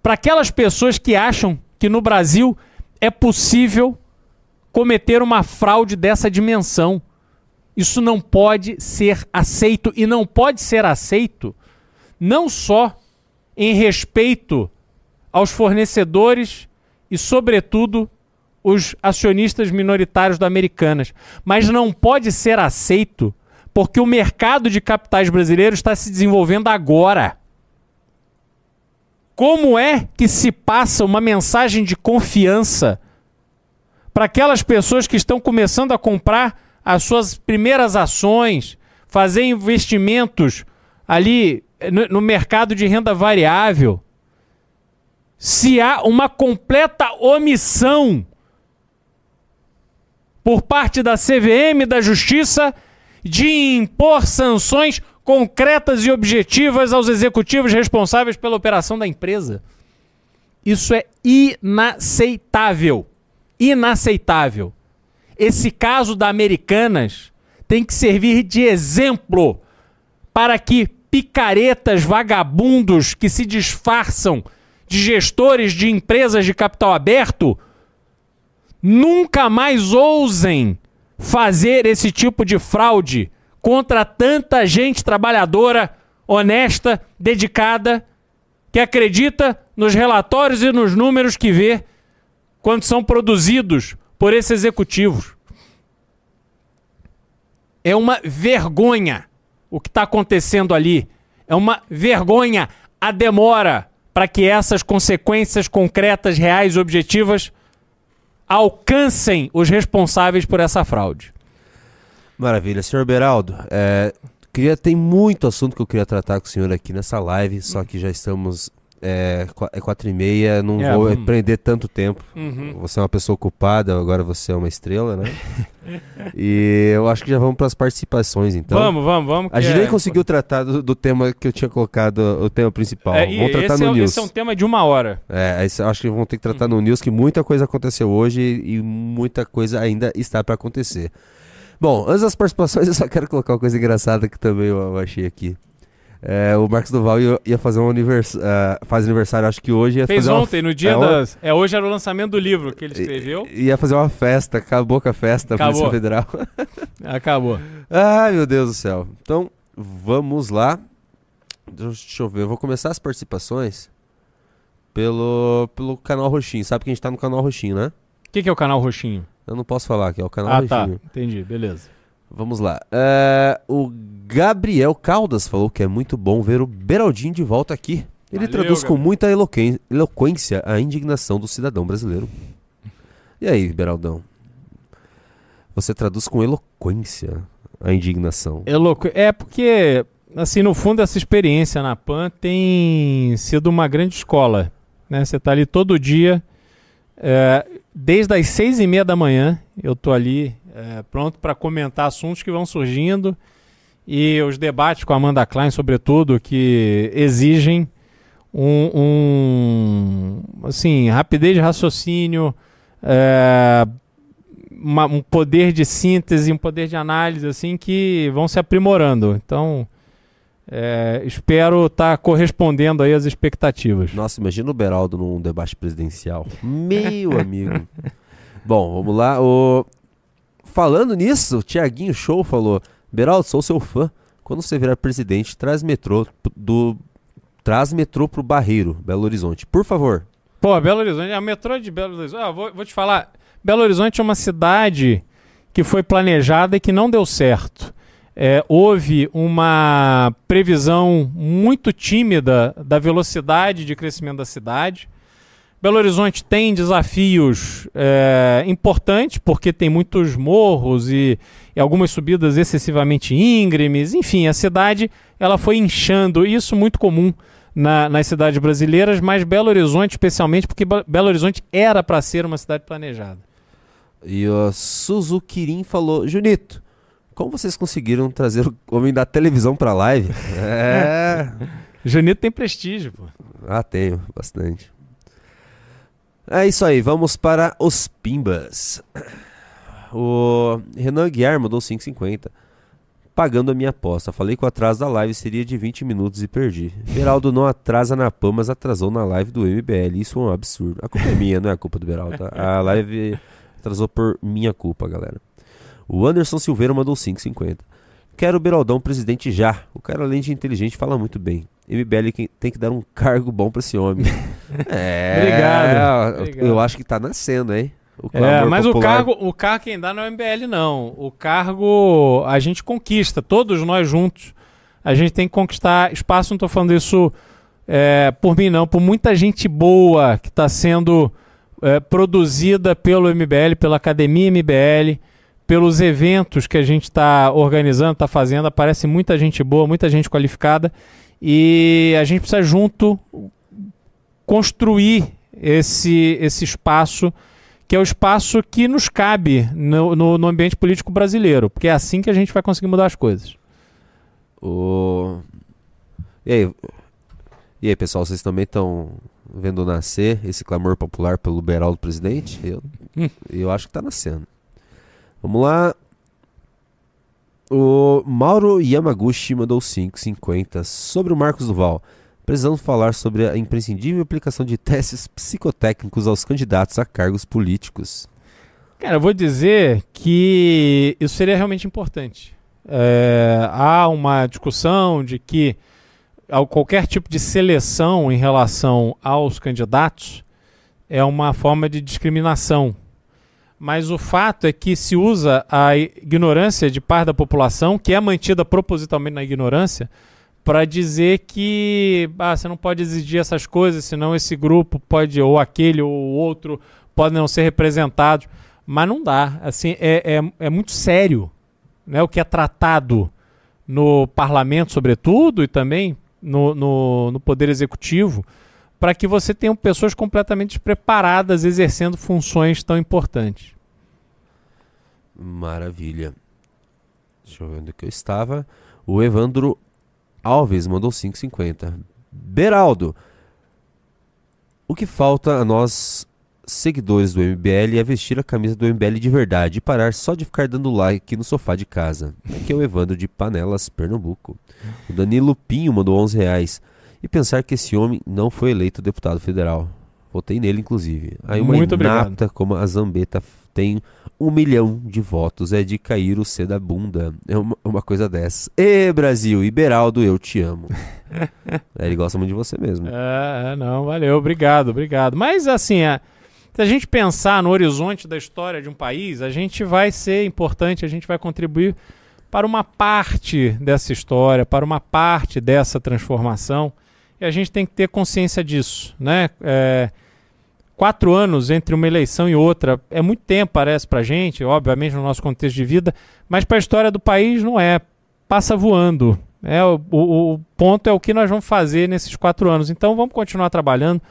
para aquelas pessoas que acham que no Brasil é possível cometer uma fraude dessa dimensão. Isso não pode ser aceito e não pode ser aceito não só em respeito aos fornecedores e, sobretudo, os acionistas minoritários da Americanas, mas não pode ser aceito porque o mercado de capitais brasileiro está se desenvolvendo agora. Como é que se passa uma mensagem de confiança para aquelas pessoas que estão começando a comprar as suas primeiras ações, fazer investimentos ali no, no mercado de renda variável? Se há uma completa omissão por parte da CVM, da Justiça, de impor sanções concretas e objetivas aos executivos responsáveis pela operação da empresa. Isso é inaceitável. Inaceitável. Esse caso da Americanas tem que servir de exemplo para que picaretas vagabundos que se disfarçam de gestores de empresas de capital aberto nunca mais ousem fazer esse tipo de fraude contra tanta gente trabalhadora, honesta, dedicada, que acredita nos relatórios e nos números que vê quando são produzidos por esses executivos. É uma vergonha o que está acontecendo ali. É uma vergonha a demora para que essas consequências concretas, reais e objetivas alcancem os responsáveis por essa fraude. Maravilha. Senhor Beraldo, é, queria, tem muito assunto que eu queria tratar com o senhor aqui nessa live, só que já estamos. É, é quatro e meia, não É, vou vamos- prender tanto tempo. Uhum. Você é uma pessoa ocupada, agora você é uma estrela, né? e eu acho que já vamos para as participações, então. vamos, vamos, vamos. A gente é- nem conseguiu tratar do, do tema que eu tinha colocado, o tema principal. É, vamos tratar no é, news. esse é um tema de uma hora. É, esse acho que vão ter que tratar no news que muita coisa aconteceu hoje e muita coisa ainda está para acontecer. Bom, antes das participações, eu só quero colocar uma coisa engraçada que também eu achei aqui. É, o Marcos Duval ia, ia fazer um aniversário, faz aniversário, acho que hoje ia Fez fazer uma- ontem, no dia é, das. É, hoje era o lançamento do livro que ele escreveu. Ia fazer uma festa, acabou com a festa, Acabou. Polícia Federal. Acabou. Ai, meu Deus do céu. Então, vamos lá. Deixa eu ver, eu vou começar as participações pelo, pelo canal Roxinho. Sabe que a gente tá no canal Roxinho, né? O que, que é o canal Roxinho? Eu não posso falar que é o canal Ah, tá. Roxinho. Entendi, beleza. Vamos lá. É, o Gabriel Caldas falou que é muito bom ver o Beraldinho de volta aqui. Ele Valeu, traduz com Gabriel. muita eloquen- eloquência a indignação do cidadão brasileiro. E aí, Beraldão? Você traduz com eloquência a indignação. É louco. É porque, assim, no fundo, essa experiência na PAN tem sido uma grande escola. Né? Você tá ali todo dia, é, desde as seis e meia da manhã, eu tô ali é, pronto para comentar assuntos que vão surgindo e os debates com a Amanda Klein, sobretudo, que exigem um, um, assim, rapidez de raciocínio, é, uma- um poder de síntese, um poder de análise, assim, que vão se aprimorando. Então, é, espero estar correspondendo aí às expectativas. Nossa, imagina o Beraldo num debate presidencial. Meu amigo. Bom, vamos lá. O... Falando nisso, o Tiaguinho Show falou: Beraldo, sou seu fã. Quando você virar presidente, traz metrô do. Traz metrô pro Barreiro, Belo Horizonte. Por favor. Pô, Belo Horizonte, a metrô de Belo Horizonte. Ah, vou, vou te falar. Belo Horizonte é uma cidade que foi planejada e que não deu certo. É, houve uma previsão muito tímida da velocidade de crescimento da cidade. Belo Horizonte tem desafios é, importantes, porque tem muitos morros e, e algumas subidas excessivamente íngremes. Enfim, a cidade ela foi inchando, isso muito comum na- nas cidades brasileiras, mas Belo Horizonte especialmente, porque Be- Belo Horizonte era para ser uma cidade planejada. E o Suzukirin falou: Junito, como vocês conseguiram trazer o homem da televisão pra live? É. Janito tem prestígio, pô. Ah, tenho, bastante. É isso aí, vamos para os Pimbas. O Renan Guiar mandou 5,50. pagando a minha aposta. Falei que o atraso da live seria de 20 minutos e perdi. Beraldo não atrasa na PAN, mas atrasou na live do MBL. Isso é um absurdo. A culpa é minha, não é a culpa do Beraldo. tá? A live atrasou por minha culpa, galera. O Anderson Silveira mandou 5,50. Quero o Beraldão presidente já. O cara, além de inteligente, fala muito bem. MBL que- tem que dar um cargo bom pra esse homem. é, Obrigado, eu- obrigado. Eu acho que tá nascendo, hein? O É, mas o popular. cargo, o cargo quem dá não é o MBL, não. O cargo a gente conquista, todos nós juntos. A gente tem que conquistar espaço, não estou falando isso é, por mim, não, por muita gente boa que está sendo é, produzida pelo MBL, pela Academia MBL, pelos eventos que a gente está organizando, está fazendo. Aparece muita gente boa, muita gente qualificada. E a gente precisa junto construir esse, esse espaço que é o espaço que nos cabe no, no, no ambiente político brasileiro, porque é assim que a gente vai conseguir mudar as coisas. O... E aí, e aí, pessoal, vocês também estão vendo nascer esse clamor popular pelo Beraldo presidente? Eu, Hum. eu acho que tá nascendo. Vamos lá. O Mauro Yamaguchi mandou 5,50 sobre o Marcos Duval. Precisamos falar sobre a imprescindível aplicação de testes psicotécnicos aos candidatos a cargos políticos. Cara, eu vou dizer que isso seria realmente importante. É, há uma discussão de que qualquer tipo de seleção em relação aos candidatos é uma forma de discriminação. Mas o fato é que se usa a ignorância de parte da população, que é mantida propositalmente na ignorância, para dizer que ah, você não pode exigir essas coisas, senão esse grupo pode, ou aquele ou outro, podem não ser representados. Mas não dá. Assim, é, é, é muito sério né, o que é tratado no parlamento, sobretudo, e também no, no, no Poder Executivo, para que você tenha pessoas completamente despreparadas exercendo funções tão importantes. Maravilha. Deixa eu ver onde que eu estava. O Evandro Alves mandou 5,50. Beraldo, o que falta a nós, seguidores do MBL, é vestir a camisa do MBL de verdade e parar só de ficar dando like no sofá de casa. Aqui é o Evandro de Panelas, Pernambuco. O Danilo Pinho mandou 11 reais. E pensar que esse homem não foi eleito deputado federal. Votei nele, inclusive. Aí uma Muito obrigado. inapta como a Zambeta tem um milhão de votos. É de cair o C da bunda. É uma, uma coisa dessas. Ê, Brasil, e Beraldo, eu te amo. É, ele gosta muito de você mesmo. É, é, não, valeu, obrigado, obrigado. Mas assim, é, se a gente pensar no horizonte da história de um país, a gente vai ser importante, a gente vai contribuir para uma parte dessa história, para uma parte dessa transformação, e a gente tem que ter consciência disso, né? É, quatro anos entre uma eleição e outra é muito tempo, parece pra gente, obviamente no nosso contexto de vida, mas para a história do país não é. Passa voando. É, o- o ponto é o que nós vamos fazer nesses quatro anos. Então vamos continuar trabalhando,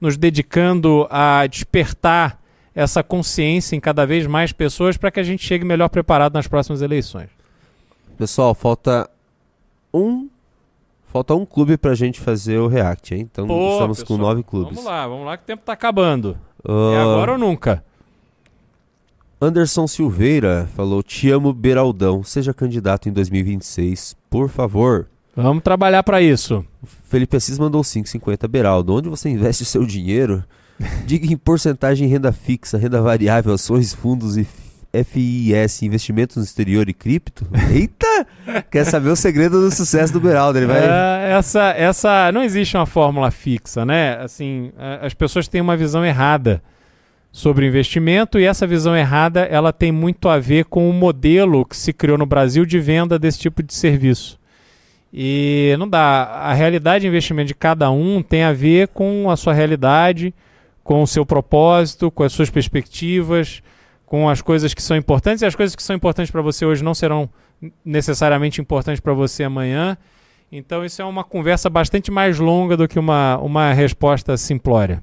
nos dedicando a despertar essa consciência em cada vez mais pessoas para que a gente chegue melhor preparado nas próximas eleições. Pessoal, falta um. Falta um clube pra gente fazer o React, hein? Então Pô, estamos pessoal, com nove clubes. Vamos lá, vamos lá que o tempo tá acabando. É Ah, agora ou nunca. Anderson Silveira falou: Te amo, Beraldão. Seja candidato em 2026, por favor. Vamos trabalhar para isso. Felipe Assis mandou 5,50. Beraldo, onde você investe o seu dinheiro? Diga em porcentagem em renda fixa, renda variável, ações, fundos e FIS, investimentos no exterior e cripto? Eita! Quer saber o segredo do sucesso do Beraldo? Ele vai. É, essa, essa não existe uma fórmula fixa, né? Assim, as pessoas têm uma visão errada sobre investimento e essa visão errada ela tem muito a ver com o modelo que se criou no Brasil de venda desse tipo de serviço. E não dá. A realidade de investimento de cada um tem a ver com a sua realidade, com o seu propósito, com as suas perspectivas, com as coisas que são importantes e as coisas que são importantes para você hoje não serão necessariamente importantes para você amanhã. Então isso é uma conversa bastante mais longa do que uma, uma resposta simplória.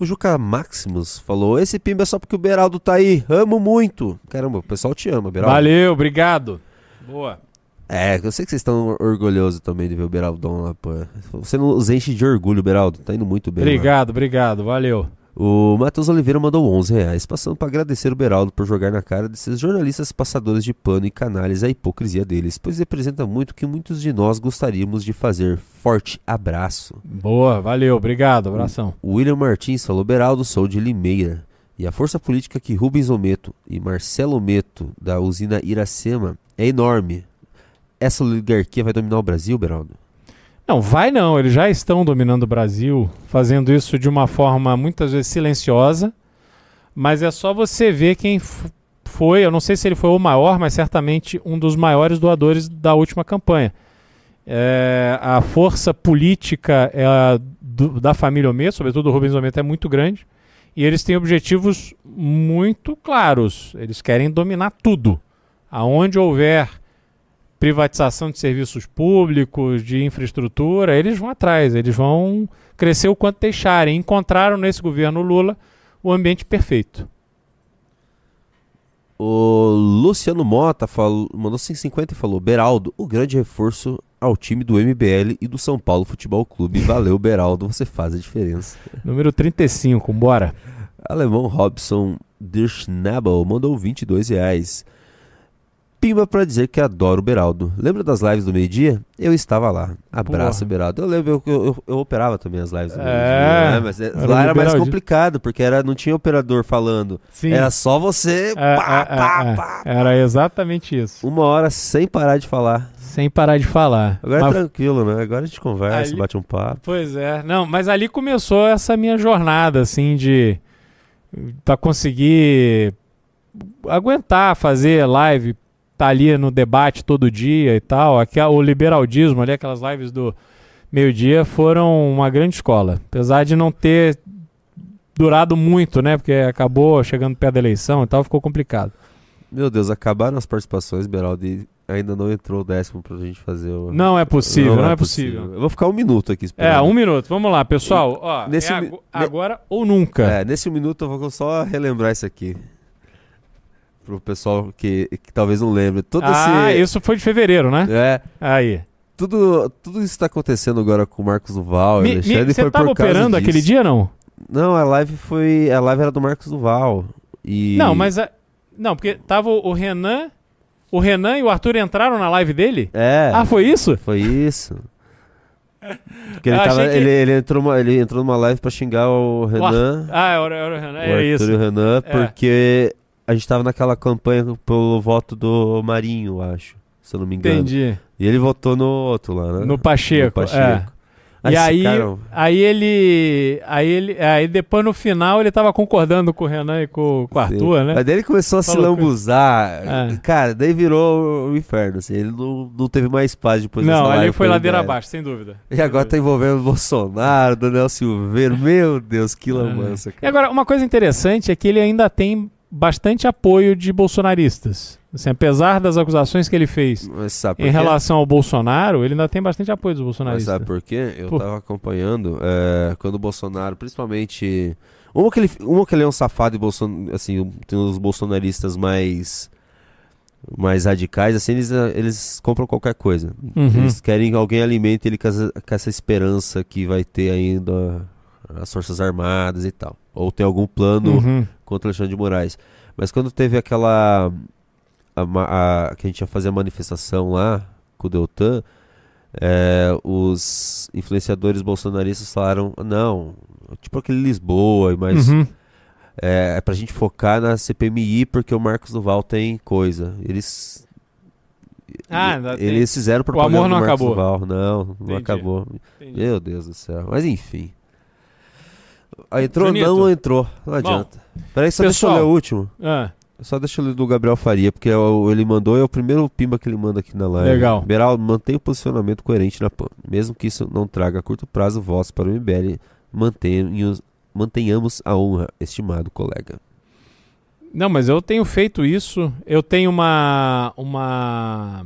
O Juca Maximus falou: Esse pimba é só porque o Beraldo tá aí. Amo muito. Caramba, o pessoal te ama, Beraldo. Valeu, obrigado. Boa. É, eu sei que vocês estão orgulhosos também de ver o Beraldão lá, pô. Você nos enche de orgulho, Beraldo. Tá indo muito bem. Obrigado, obrigado, valeu. O Matheus Oliveira mandou 11 reais, passando para agradecer o Beraldo por jogar na cara desses jornalistas passadores de pano e canalhas a hipocrisia deles, pois representa muito o que muitos de nós gostaríamos de fazer. Forte abraço. Boa, valeu, obrigado, abração. O William Martins falou: Beraldo, sou de Limeira. E a força política que Rubens Ometo e Marcelo Ometo, da usina Iracema, é enorme. Essa oligarquia vai dominar o Brasil, Beraldo? Não, vai não, eles já estão dominando o Brasil, fazendo isso de uma forma muitas vezes silenciosa, mas é só você ver quem foi, eu não sei se ele foi o maior, mas certamente um dos maiores doadores da última campanha. É, a força política é a do- da família Ometo, sobretudo do Rubens Ometo, é muito grande, e eles têm objetivos muito claros, eles querem dominar tudo. Aonde houver privatização de serviços públicos, de infraestrutura, eles vão atrás, eles vão crescer o quanto deixarem. Encontraram nesse governo Lula o ambiente perfeito. O Luciano Mota falou, mandou 150 e falou: Beraldo, o grande reforço ao time do MBL e do São Paulo Futebol Clube. Valeu, Beraldo, você faz a diferença. Número 35, bora. Alemão Robson Dirschnabel mandou 22 reais. Pimba pra dizer que adoro o Beraldo. Lembra das lives do meio-dia? Eu estava lá. Abraço, Porra. Beraldo. Eu lembro, eu, eu, eu operava também as lives do É, meio-dia. né? Mas é- era lá era mais complicado, porque era, não tinha operador falando. Sim. Era só você. É, pá, é, pá, é, é. pá. Era exatamente isso. Uma hora sem parar de falar. Sem parar de falar. Agora é Mas- tranquilo, né? Agora a gente conversa, Ali- bate um papo. Pois é. Não, mas ali começou essa minha jornada, assim, de. pra conseguir aguentar fazer live, tá ali no debate todo dia e tal. Aqui, o liberaldismo ali, aquelas lives do meio-dia, foram uma grande escola. Apesar de não ter durado muito, né? Porque acabou chegando perto da eleição e tal, ficou complicado. Meu Deus, acabaram as participações, Beraldo, e ainda não entrou o décimo pra gente fazer o. Não é possível, não, é possível. Eu vou ficar um minuto aqui esperando. É, um minuto. Vamos lá, pessoal. Ó, Nesse é mi- agora ou nunca. É, nesse minuto eu vou só relembrar isso aqui. Pro pessoal que, que talvez não lembre. Todo ah, esse. isso foi de fevereiro, né? É, Aí. tudo, tudo isso tá acontecendo agora com o Marcos Duval. Você foi tava por causa operando aquele dia, não? Não, a live foi. A live era do Marcos Duval. E... Não, mas... a- Não, porque tava o o Renan... O Renan e o Arthur entraram na live dele? É. Ah, foi isso? Foi isso. Porque ele, tava, que- ele, ele, entrou uma- ele entrou numa live pra xingar o O Renan. Ar- Ah, era, era o Renan. o Era Arthur isso. e o Renan, É. porque a gente tava naquela campanha pelo voto do Marinho, acho. Se eu não me engano. Entendi. E ele votou no outro lá, né? No Pacheco, No é. Ah, e aí, cara- aí ele... Aí ele... Aí depois no final ele tava concordando com o Renan e com, com o Arthur, Sim. né? Mas daí ele começou a se Falou que- lambuzar. É. Cara, daí virou o inferno. Assim. Ele não, não teve mais paz depois Não, ali foi ladeira abaixo, sem dúvida. E agora tá envolvendo o Bolsonaro, Daniel Silveira. Meu Deus, que lambança, E cara. agora, uma coisa interessante é que ele ainda tem bastante apoio de bolsonaristas. Assim, apesar das acusações que ele fez Mas em relação ao Bolsonaro, ele ainda tem bastante apoio dos Mas bolsonaristas. sabe por quê? Eu Pô. tava acompanhando é, quando o Bolsonaro, principalmente. Uma que ele, uma que ele é um safado e Bolson, assim, tem os bolsonaristas mais mais radicais, assim, eles, eh, eles compram qualquer coisa. Uhum. Eles querem que alguém alimente ele com essa, com essa esperança que vai ter ainda as Forças Armadas e tal. Ou tem algum plano Uhum. Contra Alexandre de Moraes. Mas quando teve aquela. a a- que a gente ia fazer a manifestação lá com o Deltan, é, os influenciadores bolsonaristas falaram: não, tipo aquele Lisboa, mas Uhum. é, é pra gente focar na CPMI porque o Marcos Duval tem coisa. Eles. Ah, tem. eles fizeram propaganda amor do não Marcos acabou. Duval. Não, não Entendi. acabou. Entendi. Meu Deus do céu. Mas enfim. Ah, entrou? Junito. Não entrou. Não adianta. Peraí, só pessoal- deixa eu ler o último. Ah, Só deixa eu ler do Gabriel Faria, porque é o- ele mandou, é o primeiro pimba que ele manda aqui na live. Legal. Beraldo, mantenha o posicionamento coerente na PAN. Mesmo que isso não traga a curto prazo votos para o MBL, mantenhamos, mantenhamos a honra, estimado colega. não, mas eu tenho feito isso. Eu tenho uma, uma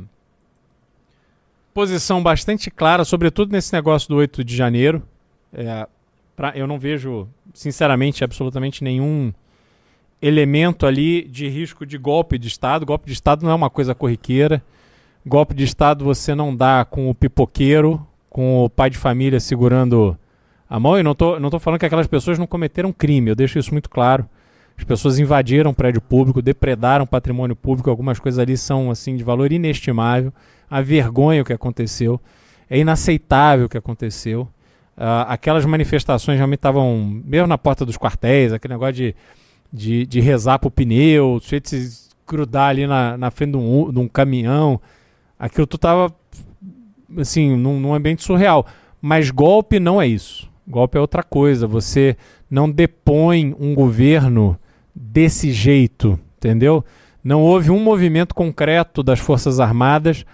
posição bastante clara, sobretudo nesse negócio do 8 de janeiro. É, pra- eu não vejo, sinceramente, absolutamente nenhum elemento ali de risco de golpe de Estado. Golpe de Estado não é uma coisa corriqueira. Golpe de Estado você não dá com o pipoqueiro, com o pai de família segurando a mão e não tô, não tô falando que aquelas pessoas não cometeram crime, eu deixo isso muito claro. As pessoas invadiram prédio público, depredaram patrimônio público, algumas coisas ali são assim de valor inestimável. A vergonha o que aconteceu, é inaceitável o que aconteceu. Ah, aquelas manifestações realmente estavam mesmo na porta dos quartéis, aquele negócio de, de, de rezar pro pneu, o sujeito se grudar ali na, na frente de um, de um caminhão. Aquilo tu tava assim, num, num ambiente surreal. Mas golpe não é isso. Golpe é outra coisa. Você não depõe um governo desse jeito, entendeu? Não houve um movimento concreto das Forças Armadas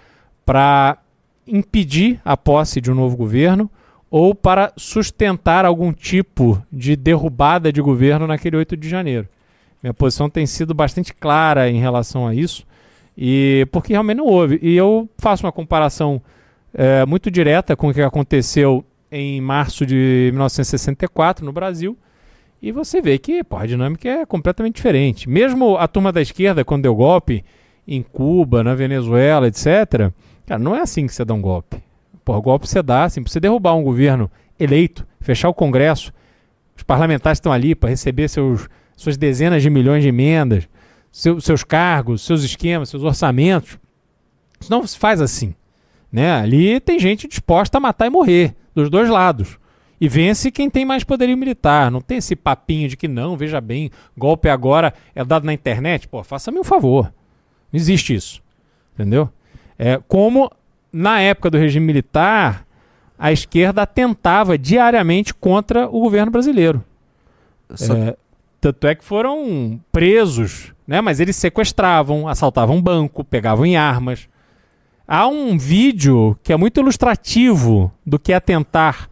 para impedir a posse de um novo governo ou para sustentar algum tipo de derrubada de governo naquele 8 de janeiro. Minha posição tem sido bastante clara em relação a isso, e porque realmente não houve. E eu faço uma comparação é, muito direta com o que aconteceu em março de 1964 no Brasil, e você vê que pô, a dinâmica é completamente diferente. Mesmo a turma da esquerda, quando deu golpe em Cuba, na Venezuela, etc., cara, não é assim que você dá um golpe. Porra, golpe você dá, assim, pra você derrubar um governo eleito, fechar o Congresso, os parlamentares estão ali para receber seus, suas dezenas de milhões de emendas, seu, seus cargos, seus esquemas, seus orçamentos. Isso não se faz assim. Né? Ali tem gente disposta a matar e morrer, dos dois lados. E vence quem tem mais poderio militar. Não tem esse papinho de que não, veja bem, golpe agora é dado na internet. Pô, faça-me um favor. Não existe isso. Entendeu? É, como na época do regime militar, a esquerda atentava diariamente contra o governo brasileiro. Só- É, tanto é que foram presos, né? mas eles sequestravam, assaltavam banco, pegavam em armas. Há um vídeo que é muito ilustrativo do que é atentar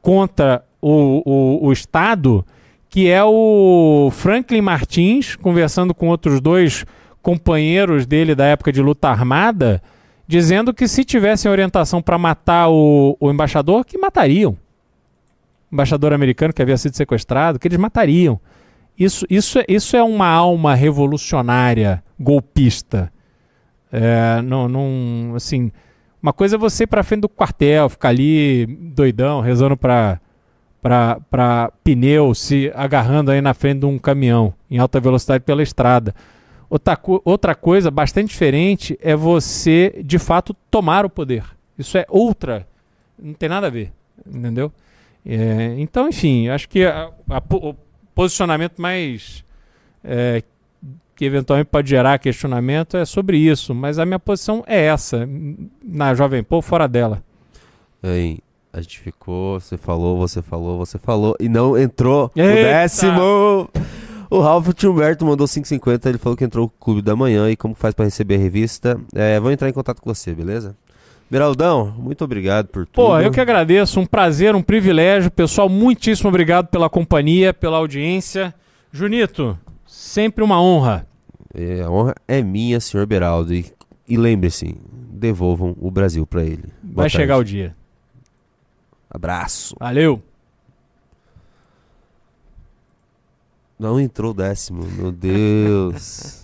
contra o, o, o Estado, que é o Franklin Martins conversando com outros dois companheiros dele da época de luta armada, dizendo que se tivessem orientação para matar o, o embaixador, que matariam. O embaixador americano que havia sido sequestrado, que eles matariam. Isso, isso, é- isso é uma alma revolucionária, golpista. É, não, não, assim, uma coisa é você ir pra frente do quartel, ficar ali doidão, rezando pra, pra pneu, se agarrando aí na frente de um caminhão em alta velocidade pela estrada. Outra, outra coisa bastante diferente é você, de fato, tomar o poder. Isso é outra. Não tem nada a ver. Entendeu? É, então, enfim, acho que a- a o posicionamento mais. é, que eventualmente pode gerar questionamento é sobre isso. Mas a minha posição é essa. Na Jovem Pan, fora dela. Aí, a gente ficou, você falou, você falou, você falou, e não entrou o Eita! décimo. O Ralph Humberto mandou 5,50, ele falou que entrou no Clube da Manhã e como faz pra receber a revista. É, vou entrar em contato com você, beleza? Beraldão, muito obrigado por tudo. Pô, eu que agradeço. Um prazer, um privilégio. Pessoal, muitíssimo obrigado pela companhia, pela audiência. Junito, sempre uma honra. É, a honra é minha, senhor Beraldo. E, e lembre-se, devolvam o Brasil pra ele. Boa Vai chegar o tarde. dia. Abraço. Valeu. Não entrou décimo, meu Deus.